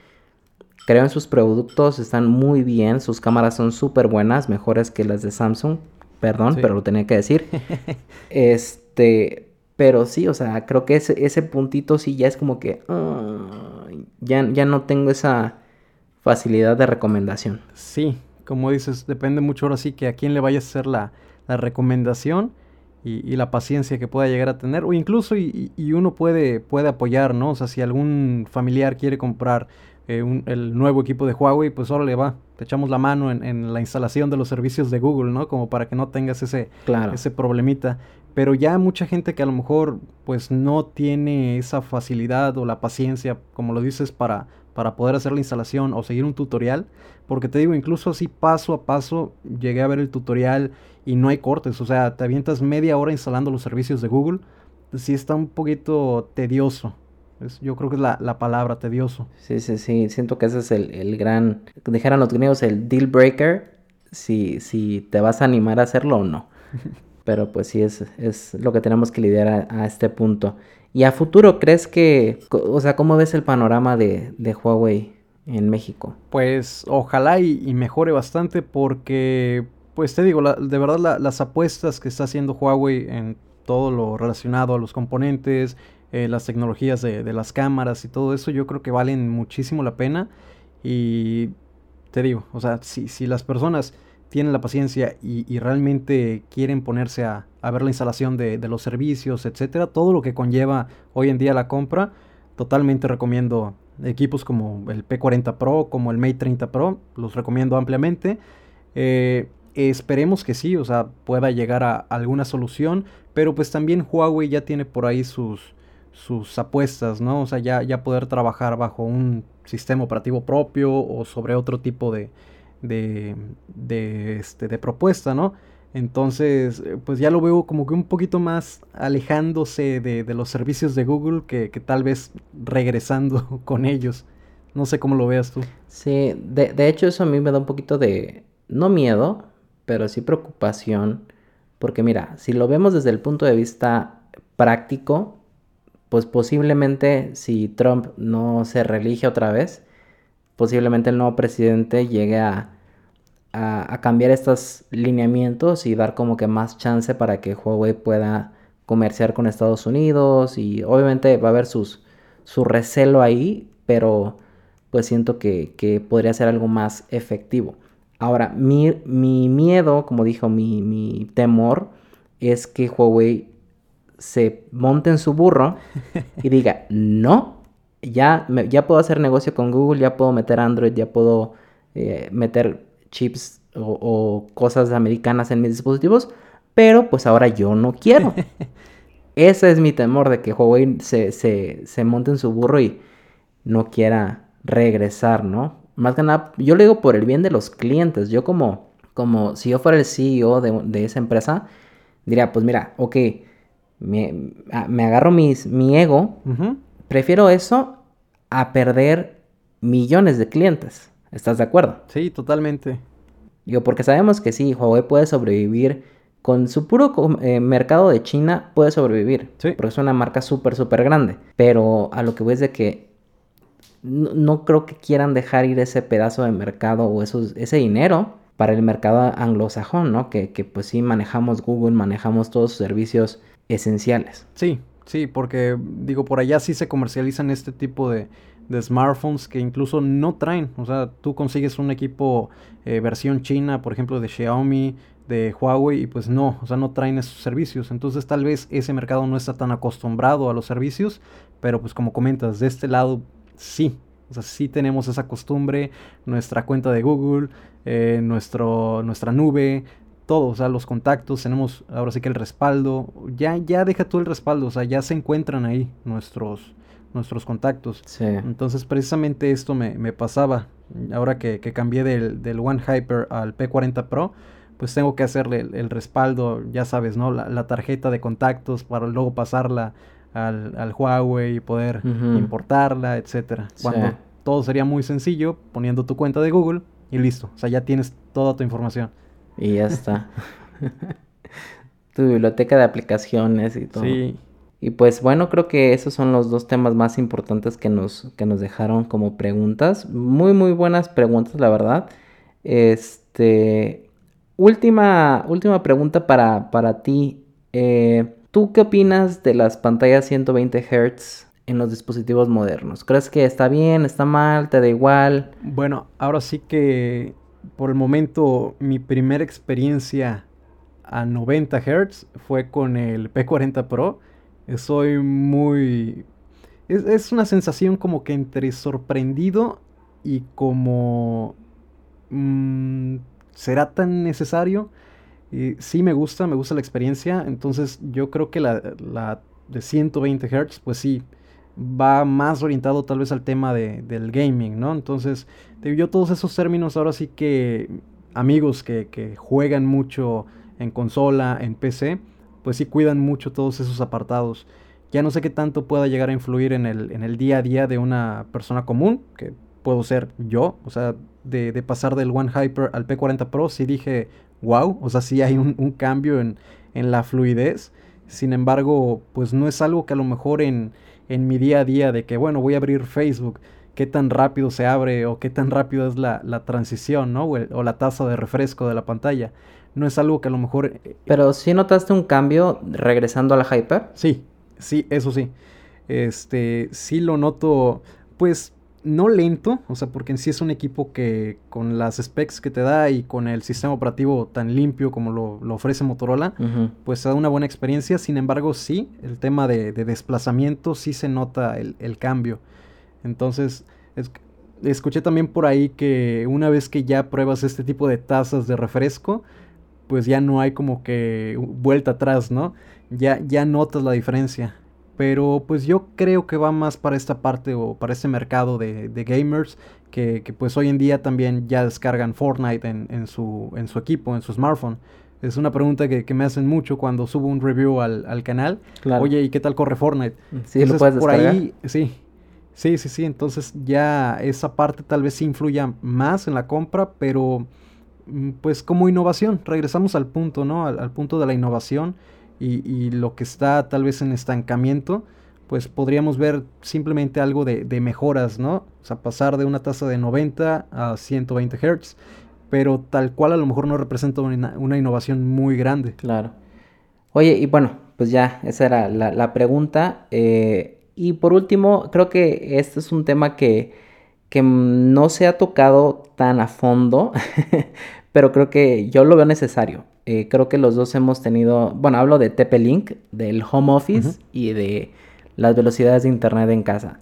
Creo en sus productos, están muy bien, sus cámaras son súper buenas, mejores que las de Samsung, perdón, pero lo tenía que decir. este, pero sí, o sea, creo que ese, ese puntito sí ya es como que, ya, ya no tengo esa facilidad de recomendación. Sí, como dices, depende mucho ahora sí que a quién le vaya a hacer la, recomendación y, la paciencia que pueda llegar a tener. O incluso y, uno puede, puede apoyar, ¿no? O sea, si algún familiar quiere comprar eh, el nuevo equipo de Huawei, pues ahora le va. Te echamos la mano en, la instalación de los servicios de Google, ¿no? Como para que no tengas ese, ese problemita. Pero ya mucha gente que a lo mejor pues no tiene esa facilidad o la paciencia, como lo dices, para, para poder hacer la instalación o seguir un tutorial. Porque te digo, incluso así paso a paso llegué a ver el tutorial y no hay cortes. O sea, te avientas media hora instalando los servicios de Google. Sí está un poquito tedioso. yo creo que es la, palabra tedioso. Sí, sí, sí. Siento que ese es el, gran, dijeran los griegos, el deal breaker. Si, si te vas a animar a hacerlo o no. Pero pues sí, es, es lo que tenemos que lidiar a este punto. ¿Y a futuro crees que, o sea, cómo ves el panorama de, Huawei en México? Pues ojalá y, mejore bastante porque, pues te digo, de verdad las apuestas que está haciendo Huawei en todo lo relacionado a los componentes, eh, las tecnologías de, las cámaras y todo eso, yo creo que valen muchísimo la pena. Y te digo, o sea, si, si las personas tienen la paciencia y, realmente quieren ponerse a, ver la instalación de, los servicios, etcétera, todo lo que conlleva hoy en día la compra, totalmente recomiendo equipos como el P40 Pro, como el Mate 30 Pro, los recomiendo ampliamente. Eh, esperemos que sí, o sea, pueda llegar a alguna solución, pero pues también Huawei ya tiene por ahí sus, sus apuestas, ¿no? O sea, ya, ya poder trabajar bajo un sistema operativo propio o sobre otro tipo de, de, de, este, propuesta, ¿no? Entonces, pues ya lo veo como que un poquito más alejándose de, de los servicios de Google que, que, tal vez regresando con ellos. No sé cómo lo veas tú. Sí, de, de, hecho eso a mí me da un poquito de, no miedo, pero sí preocupación. Porque mira, si lo vemos desde el punto de vista práctico, pues posiblemente si Trump no se reelige otra vez, posiblemente el nuevo presidente llegue a, cambiar estos lineamientos y dar como que más chance para que Huawei pueda comerciar con Estados Unidos y obviamente va a haber sus, su recelo ahí, pero pues siento que, podría ser algo más efectivo. Ahora, mi, miedo, como dijo, mi, mi, temor es que Huawei se monte en su burro y diga, no, ya, ya puedo hacer negocio con Google, ya puedo meter Android, ya puedo eh, meter chips o, cosas americanas en mis dispositivos, pero pues ahora yo no quiero. Ese es mi temor de que Huawei se, se, se monte en su burro y no quiera regresar, ¿no? Más que nada, yo lo digo por el bien de los clientes. Yo como, como si yo fuera el CEO de, esa empresa, diría, pues mira, ok, me, agarro mis, mi ego, prefiero eso a perder millones de clientes. ¿Estás de acuerdo? Sí, totalmente. Digo, porque sabemos que sí, Huawei puede sobrevivir con su puro eh, mercado de China, puede sobrevivir. Sí. Porque es una marca súper, súper grande. Pero a lo que voy es de que no, creo que quieran dejar ir ese pedazo de mercado o esos, ese dinero para el mercado anglosajón, ¿no? Que, que pues sí manejamos Google, manejamos todos sus servicios esenciales. Sí, sí, porque digo, por allá sí se comercializan este tipo de, de smartphones que incluso no traen. O sea, tú consigues un equipo eh, versión china, por ejemplo, de Xiaomi, de Huawei, y pues no, o sea, no traen esos servicios. Entonces tal vez ese mercado no está tan acostumbrado a los servicios, pero pues como comentas, de este lado sí. O sea, sí tenemos esa costumbre, nuestra cuenta de Google, eh, nuestro, nuestra nube, todo, o sea, los contactos, tenemos ahora sí que el respaldo, ya, ya deja tú el respaldo, o sea, ya se encuentran ahí nuestros, nuestros contactos. Sí. Entonces, precisamente esto me, pasaba, ahora que, cambié del, del, One Hyper al P40 Pro, pues tengo que hacerle el, respaldo, ya sabes, ¿no? La, la, tarjeta de contactos para luego pasarla al, al Huawei y poder importarla, etcétera. Cuando todo sería muy sencillo, poniendo tu cuenta de Google y listo. O sea, ya tienes toda tu información. Y ya está. tu biblioteca de aplicaciones y todo. Sí. Y pues bueno, creo que esos son los dos temas más importantes que nos, que nos dejaron como preguntas. Muy, muy buenas preguntas, la verdad. Este. Última, última pregunta para, para ti. Eh, ¿Tú qué opinas de las pantallas 120 Hz en los dispositivos modernos? ¿Crees que está bien, está mal, te da igual? Bueno, ahora sí que por el momento mi primera experiencia a 90 Hz fue con el P40 Pro. Soy muy... Es, una sensación como que entre sorprendido y como... Mm, ¿Será tan necesario? Sí me gusta, me gusta la experiencia. Entonces yo creo que la, la de 120 Hz, pues sí, va más orientado tal vez al tema de, del gaming, ¿no? Entonces, yo todos esos términos ahora sí que amigos que, que, juegan mucho en consola, en PC, pues sí cuidan mucho todos esos apartados. Ya no sé qué tanto pueda llegar a influir en el, en el día a día de una persona común, que puedo ser yo, o sea, de, de pasar del One Hyper al P40 Pro, sí dije, wow, o sea, sí hay un, cambio en, la fluidez. Sin embargo, pues no es algo que a lo mejor en, en mi día a día de que, bueno, voy a abrir Facebook, qué tan rápido se abre o qué tan rápido es la, transición, ¿no? O, la tasa de refresco de la pantalla. No es algo que a lo mejor... Eh, Pero sí notaste un cambio regresando a la Hyper. Sí, sí, eso sí. Este, sí lo noto, pues no lento, o sea, porque en sí es un equipo que con las specs que te da y con el sistema operativo tan limpio como lo, ofrece Motorola, pues da una buena experiencia. Sin embargo, sí, el tema de, desplazamiento sí se nota el, cambio. Entonces, escuché también por ahí que una vez que ya pruebas este tipo de tazas de refresco, pues ya no hay como que vuelta atrás, ¿no? Ya, ya notas la diferencia. Pero pues yo creo que va más para esta parte o para este mercado de, gamers que, pues hoy en día también ya descargan Fortnite en, su, en su equipo, en su smartphone. Es una pregunta que, me hacen mucho cuando subo un review al, canal. Oye, ¿y qué tal corre Fortnite? Sí, lo puedes por ahí, sí. Sí, sí, sí. Entonces ya esa parte tal vez influya más en la compra, pero mm, pues como innovación, regresamos al punto, ¿no? al punto de la innovación y, lo que está tal vez en estancamiento, pues podríamos ver simplemente algo de, mejoras, ¿no? O sea, pasar de una tasa de 90 a 120 Hz, pero tal cual a lo mejor no representa una, innovación muy grande. Claro. Oye, y bueno, pues ya, esa era la, pregunta. Eh, y por último, creo que este es un tema que, que no se ha tocado tan a fondo, pero creo que yo lo veo necesario. Eh, creo que los dos hemos tenido, bueno, hablo de TP-Link, del home office y de las velocidades de internet en casa.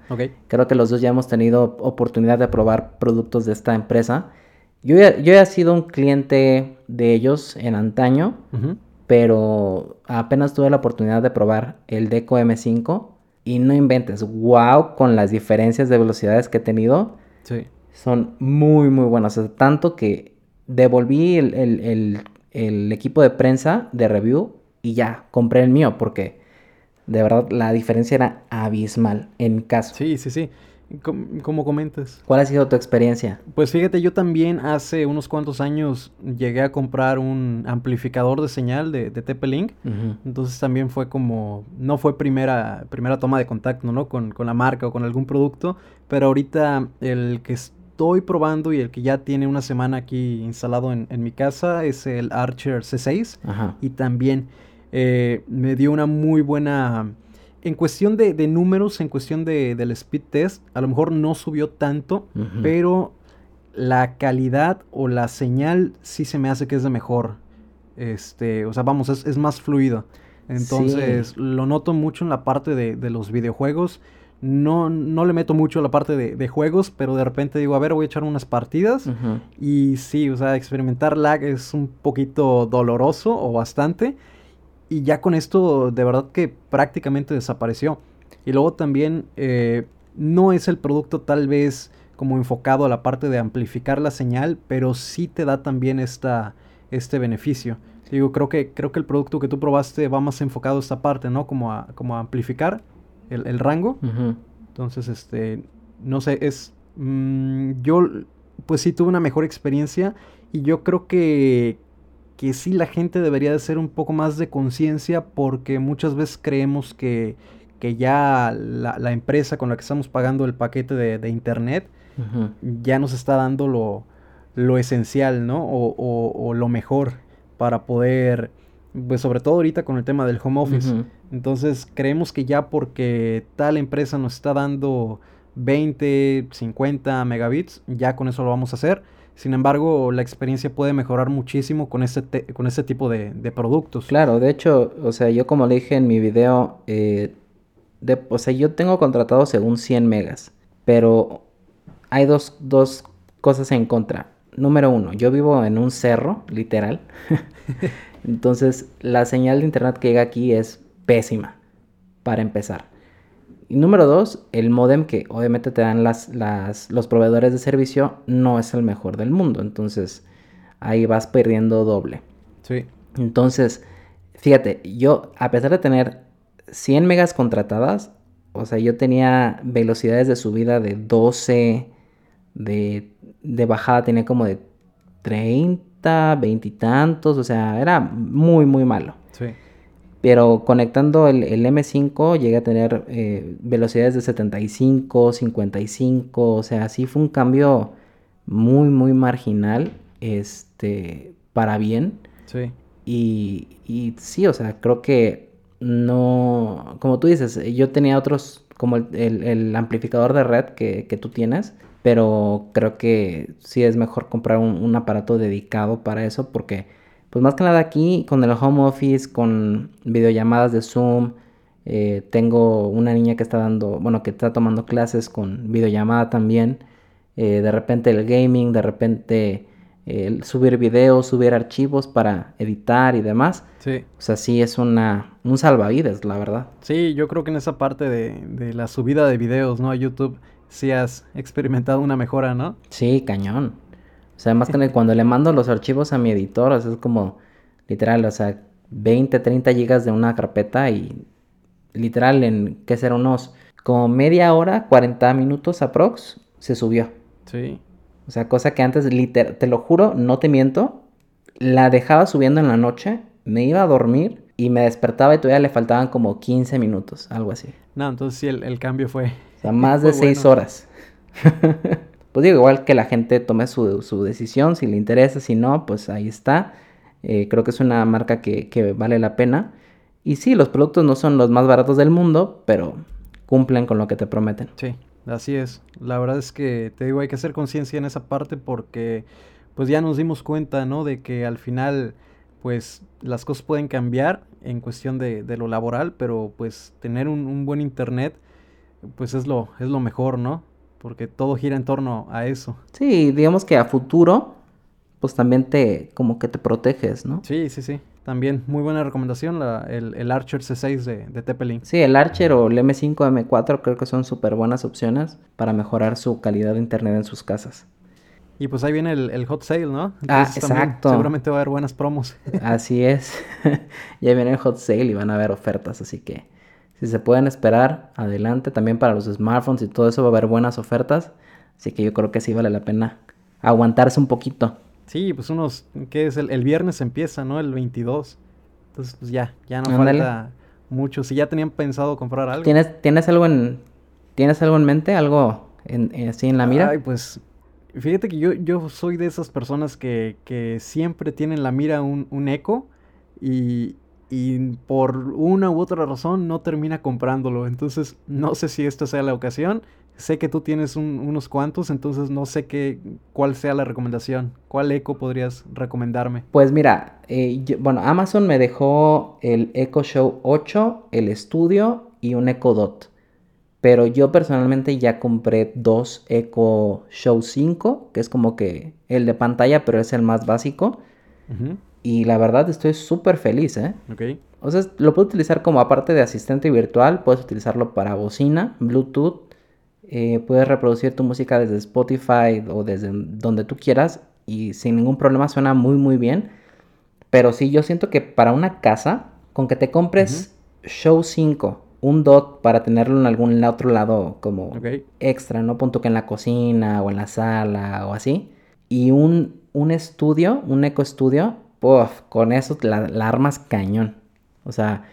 Creo que los dos ya hemos tenido oportunidad de probar productos de esta empresa. Yo ya, yo ya he sido un cliente de ellos en antaño, pero apenas tuve la oportunidad de probar el Deco M5 y no inventes, wow, con las diferencias de velocidades que he tenido, Sí. son muy, muy buenas. O sea, tanto que devolví el, el- el- el equipo de prensa de review y ya, compré el mío porque de verdad la diferencia era abismal en mi caso. Sí, sí, sí. Com- como comentas. ¿Cuál ha sido tu experiencia? Pues fíjate, yo también hace unos cuantos años llegué a comprar un amplificador de señal de, de TP-Link. Ujú. Entonces también fue como, no fue primera, primera toma de contacto, ¿no? Con, con la marca o con algún producto, pero ahorita el que estoy probando y el que ya tiene una semana aquí instalado en, en mi casa es el Archer C6 Ajá. y también eh, me dio una muy buena... En cuestión de, de números, en cuestión de, del speed test, a lo mejor no subió tanto, pero la calidad o la señal sí se me hace que es de mejor. Este, o sea, vamos, es, es más fluido. Entonces, lo noto mucho en la parte de, de los videojuegos. No, no le meto mucho a la parte de, de juegos, pero de repente digo, a ver, voy a echar unas partidas. Y sí, o sea, experimentar lag es un poquito doloroso o bastante. Y ya con esto, de verdad que prácticamente desapareció. Y luego también eh, no es el producto tal vez como enfocado a la parte de amplificar la señal, pero sí te da también esta, este beneficio. Digo, creo que, creo que el producto que tú probaste va más enfocado a esta parte, ¿no? Como a, como a amplificar el, el rango. Entonces, este, no sé, es, mm, yo, pues sí tuve una mejor experiencia y yo creo que, que sí la gente debería de hacer un poco más de conciencia porque muchas veces creemos que, que ya la, la empresa con la que estamos pagando el paquete de, de internet ya nos está dando lo, lo esencial, ¿no? O, o- o lo mejor para poder, pues sobre todo ahorita con el tema del home office. Entonces creemos que ya porque tal empresa nos está dando 20, 50 megabits, ya con eso lo vamos a hacer. Sin embargo, la experiencia puede mejorar muchísimo con ese, te- con ese tipo de, de productos. Claro, de hecho, o sea, yo como le dije en mi video, eh, de, o sea, yo tengo contratado según 100 megas, pero hay dos, dos cosas en contra. Número uno, yo vivo en un cerro, literal. Entonces, la señal de internet que llega aquí es pésima, para empezar. Y número dos, el modem que obviamente te dan las, las, los proveedores de servicio no es el mejor del mundo. Entonces, ahí vas perdiendo doble. Sí. Entonces, fíjate, yo a pesar de tener 100 megas contratadas, o sea, yo tenía velocidades de subida de 12, de, de bajada tenía como de 30, 20 y tantos, o sea, era muy, muy malo. Sí. Pero conectando el, el M5 llegué a tener eh, velocidades de 75, 55, o sea, sí fue un cambio muy, muy marginal, este, para bien. Sí. Y, y sí, o sea, creo que no, como tú dices, yo tenía otros, como el, el- el amplificador de red que, que tú tienes, pero creo que sí es mejor comprar un, un aparato dedicado para eso, porque, pues más que nada aquí, con el home office, con videollamadas de Zoom, eh, tengo una niña que está dando, bueno, que está tomando clases con videollamada también, eh, de repente el gaming, de repente el subir videos, subir archivos para editar y demás. Sí. O sea, sí es una, un salvavidas, la verdad. Sí, yo creo que en esa parte de, de la subida de videos, ¿no? A YouTube, sí has experimentado una mejora, ¿no? Sí, cañón. O sea, más que cuando le mando los archivos a mi editor, o sea, es como literal, o sea, 20, 30 gigas de una carpeta y literal en, ¿qué será? Unos como media hora, 40 minutos aprox, se subió. Sí. O sea, cosa que antes, literal, te lo juro, no te miento, la dejaba subiendo en la noche, me iba a dormir y me despertaba y todavía le faltaban como 15 minutos, algo así. No, entonces sí, el, el cambio fue... O sea, más de Fue 6 bueno. horas. pues digo, igual que la gente tome su, su decisión, si le interesa, si no, pues ahí está. Eh, creo que es una marca que, que vale la pena. Y sí, los productos no son los más baratos del mundo, pero cumplen con lo que te prometen. Sí, así es. La verdad es que te digo, hay que hacer conciencia en esa parte porque pues ya nos dimos cuenta, ¿no? De que al final pues las cosas pueden cambiar en cuestión de, de, lo laboral, pero pues tener un, un, buen internet pues es lo, es lo mejor, ¿no? Porque todo gira en torno a eso. Sí, digamos que a futuro pues también te como que te proteges, ¿no? Sí, sí, sí. También muy buena recomendación la, el, el, Archer C6 de, de Tepelin. Sí, el Archer o el M5 M4 creo que son súper buenas opciones para mejorar su calidad de internet en sus casas. Y pues ahí viene el, el hot sale, ¿no? ah, exacto. Seguramente va a haber buenas promos. así es. ya viene el hot sale y van a haber ofertas, así que si se pueden esperar, adelante. También para los smartphones y todo eso va a haber buenas ofertas. Así que yo creo que sí vale la pena aguantarse un poquito. Sí, pues unos, ¿qué es? El, el viernes empieza, ¿no? El 22. Entonces, pues ya, ya no Andale. falta mucho. Si ya tenían pensado comprar algo. ¿Tienes, ¿tienes algo en, ¿tienes algo en mente? ¿Algo en, en, así en la mira? Ay, pues Fíjate que yo, yo soy de esas personas que, que siempre tienen la mira un, un eco y, y, por una u otra razón no termina comprándolo. Entonces no sé si esta sea la ocasión. Sé que tú tienes un, unos cuantos, entonces no sé qué, cuál sea la recomendación. ¿Cuál eco podrías recomendarme? Pues mira, eh, yo, bueno, Amazon me dejó el Echo Show 8, el Studio y un Echo Dot. Pero yo personalmente ya compré dos Echo Show 5, que es como que el de pantalla, pero es el más básico. Uh -huh. Y la verdad estoy súper feliz, ¿eh? Ok. O sea, lo puedo utilizar como aparte de asistente virtual, puedes utilizarlo para bocina, Bluetooth. Eh, puedes reproducir tu música desde Spotify o desde donde tú quieras y sin ningún problema suena muy muy bien. Pero sí, yo siento que para una casa, con que te compres uh -huh. Show 5 un dot para tenerlo en algún otro lado como okay. extra, no punto que en la cocina o en la sala o así. Y un, un estudio, un eco estudio, puff, con eso la, la, armas cañón. O sea,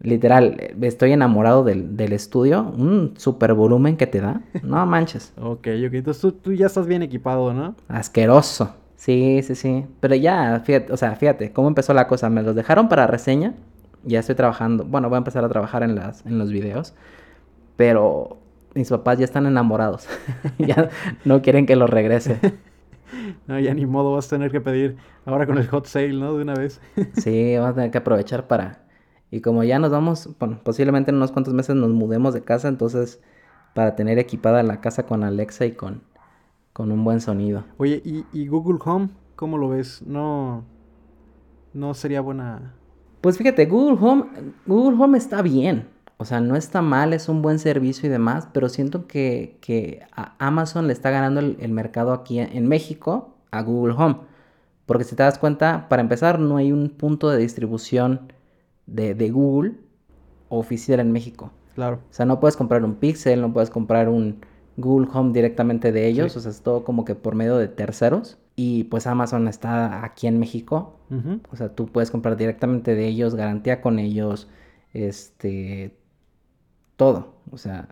literal, estoy enamorado del, del, estudio, un super volumen que te da. No manches. ok, ok, entonces tú, tú ya estás bien equipado, ¿no? Asqueroso. Sí, sí, sí. Pero ya, fíjate, o sea, fíjate cómo empezó la cosa. Me los dejaron para reseña ya estoy trabajando, bueno, voy a empezar a trabajar en, las, en los videos, pero mis papás ya están enamorados, ya no quieren que los regrese. No, ya ni modo, vas a tener que pedir ahora con el hot sale, ¿no? De una vez. sí, vamos a tener que aprovechar para... Y como ya nos vamos, bueno, posiblemente en unos cuantos meses nos mudemos de casa, entonces para tener equipada la casa con Alexa y con, con un buen sonido. Oye, ¿y, ¿y Google Home? ¿Cómo lo ves? No, no sería buena pues fíjate, Google Home, Google Home está bien. O sea, no está mal, es un buen servicio y demás, pero siento que, que Amazon le está ganando el, el, mercado aquí en México a Google Home. Porque si te das cuenta, para empezar, no hay un punto de distribución de, de Google oficial en México. Claro. O sea, no puedes comprar un Pixel, no puedes comprar un Google Home directamente de ellos. Sí. O sea, es todo como que por medio de terceros. Y pues Amazon está aquí en México. Uh -huh. O sea, tú puedes comprar directamente de ellos, garantía con ellos, este, todo. O sea,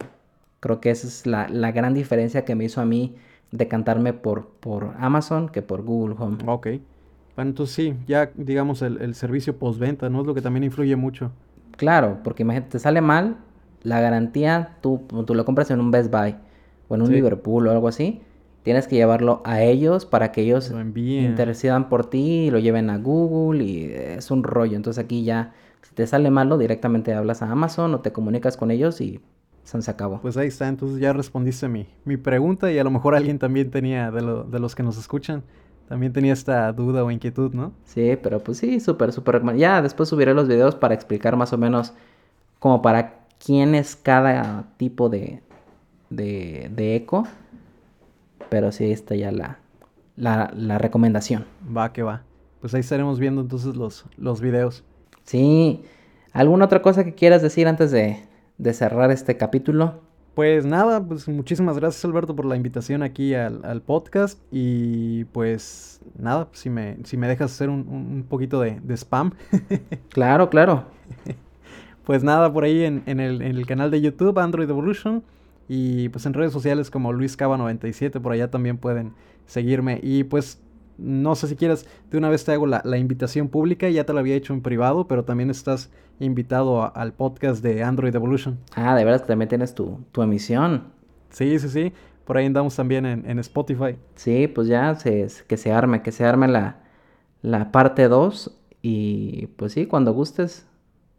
creo que esa es la, la gran diferencia que me hizo a mí decantarme por, por Amazon que por Google Home. Ok. Bueno, entonces sí, ya digamos el, el servicio postventa, ¿no? Es lo que también influye mucho. Claro, porque imagínate, te sale mal, la garantía, tú, tú lo compras en un Best Buy o en un sí. Liverpool o algo así tienes que llevarlo a ellos para que ellos intercedan por ti y lo lleven a Google y es un rollo. Entonces aquí ya, si te sale malo, directamente hablas a Amazon o te comunicas con ellos y se acabó. Pues ahí está, entonces ya respondiste mi, mi pregunta y a lo mejor alguien también tenía, de, lo, de los que nos escuchan, también tenía esta duda o inquietud, ¿no? Sí, pero pues sí, súper, súper. Ya después subiré los videos para explicar más o menos como para quién es cada tipo de, de, de eco pero sí está ya la, la, la, recomendación. Va, que va. Pues ahí estaremos viendo entonces los, los videos. Sí. ¿Alguna otra cosa que quieras decir antes de, de cerrar este capítulo? Pues nada, pues muchísimas gracias Alberto por la invitación aquí al, al podcast y pues nada, si me, si me dejas hacer un, un poquito de, de, spam. claro, claro. pues nada, por ahí en, en, el, en el canal de YouTube Android Evolution y pues en redes sociales como Luis Cava 97, por allá también pueden seguirme. Y pues no sé si quieras, de una vez te hago la, la invitación pública, ya te la había hecho en privado, pero también estás invitado a, al podcast de Android Evolution. Ah, de verdad que también tienes tu, tu emisión. Sí, sí, sí. Por ahí andamos también en, en Spotify. Sí, pues ya se, que se arme, que se arme la, la parte 2. Y pues sí, cuando gustes,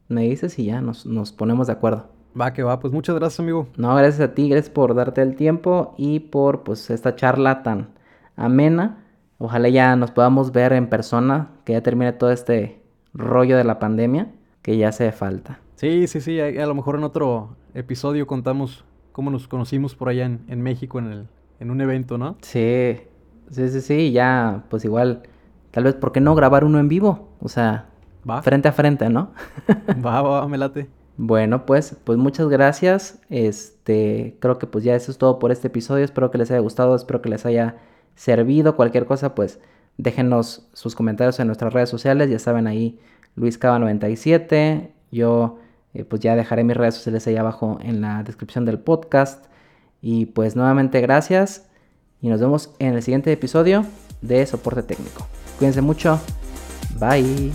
me dices y ya nos, nos ponemos de acuerdo. Va que va, pues muchas gracias amigo. No, gracias a ti, gracias por darte el tiempo y por pues esta charla tan amena. Ojalá ya nos podamos ver en persona, que ya termine todo este rollo de la pandemia, que ya hace falta. Sí, sí, sí, a, a lo mejor en otro episodio contamos cómo nos conocimos por allá en, en México en, el, en un evento, ¿no? Sí, sí, sí, sí, ya pues igual, tal vez, ¿por qué no grabar uno en vivo? O sea, Va, frente a frente, ¿no? va, va, va, me late. Bueno, pues, pues muchas gracias. Este, creo que pues ya eso es todo por este episodio. Espero que les haya gustado, espero que les haya servido. Cualquier cosa, pues déjenos sus comentarios en nuestras redes sociales. Ya saben ahí, Luis Cava 97. Yo eh, pues ya dejaré mis redes sociales ahí abajo en la descripción del podcast. Y pues nuevamente gracias. Y nos vemos en el siguiente episodio de Soporte Técnico. Cuídense mucho. Bye.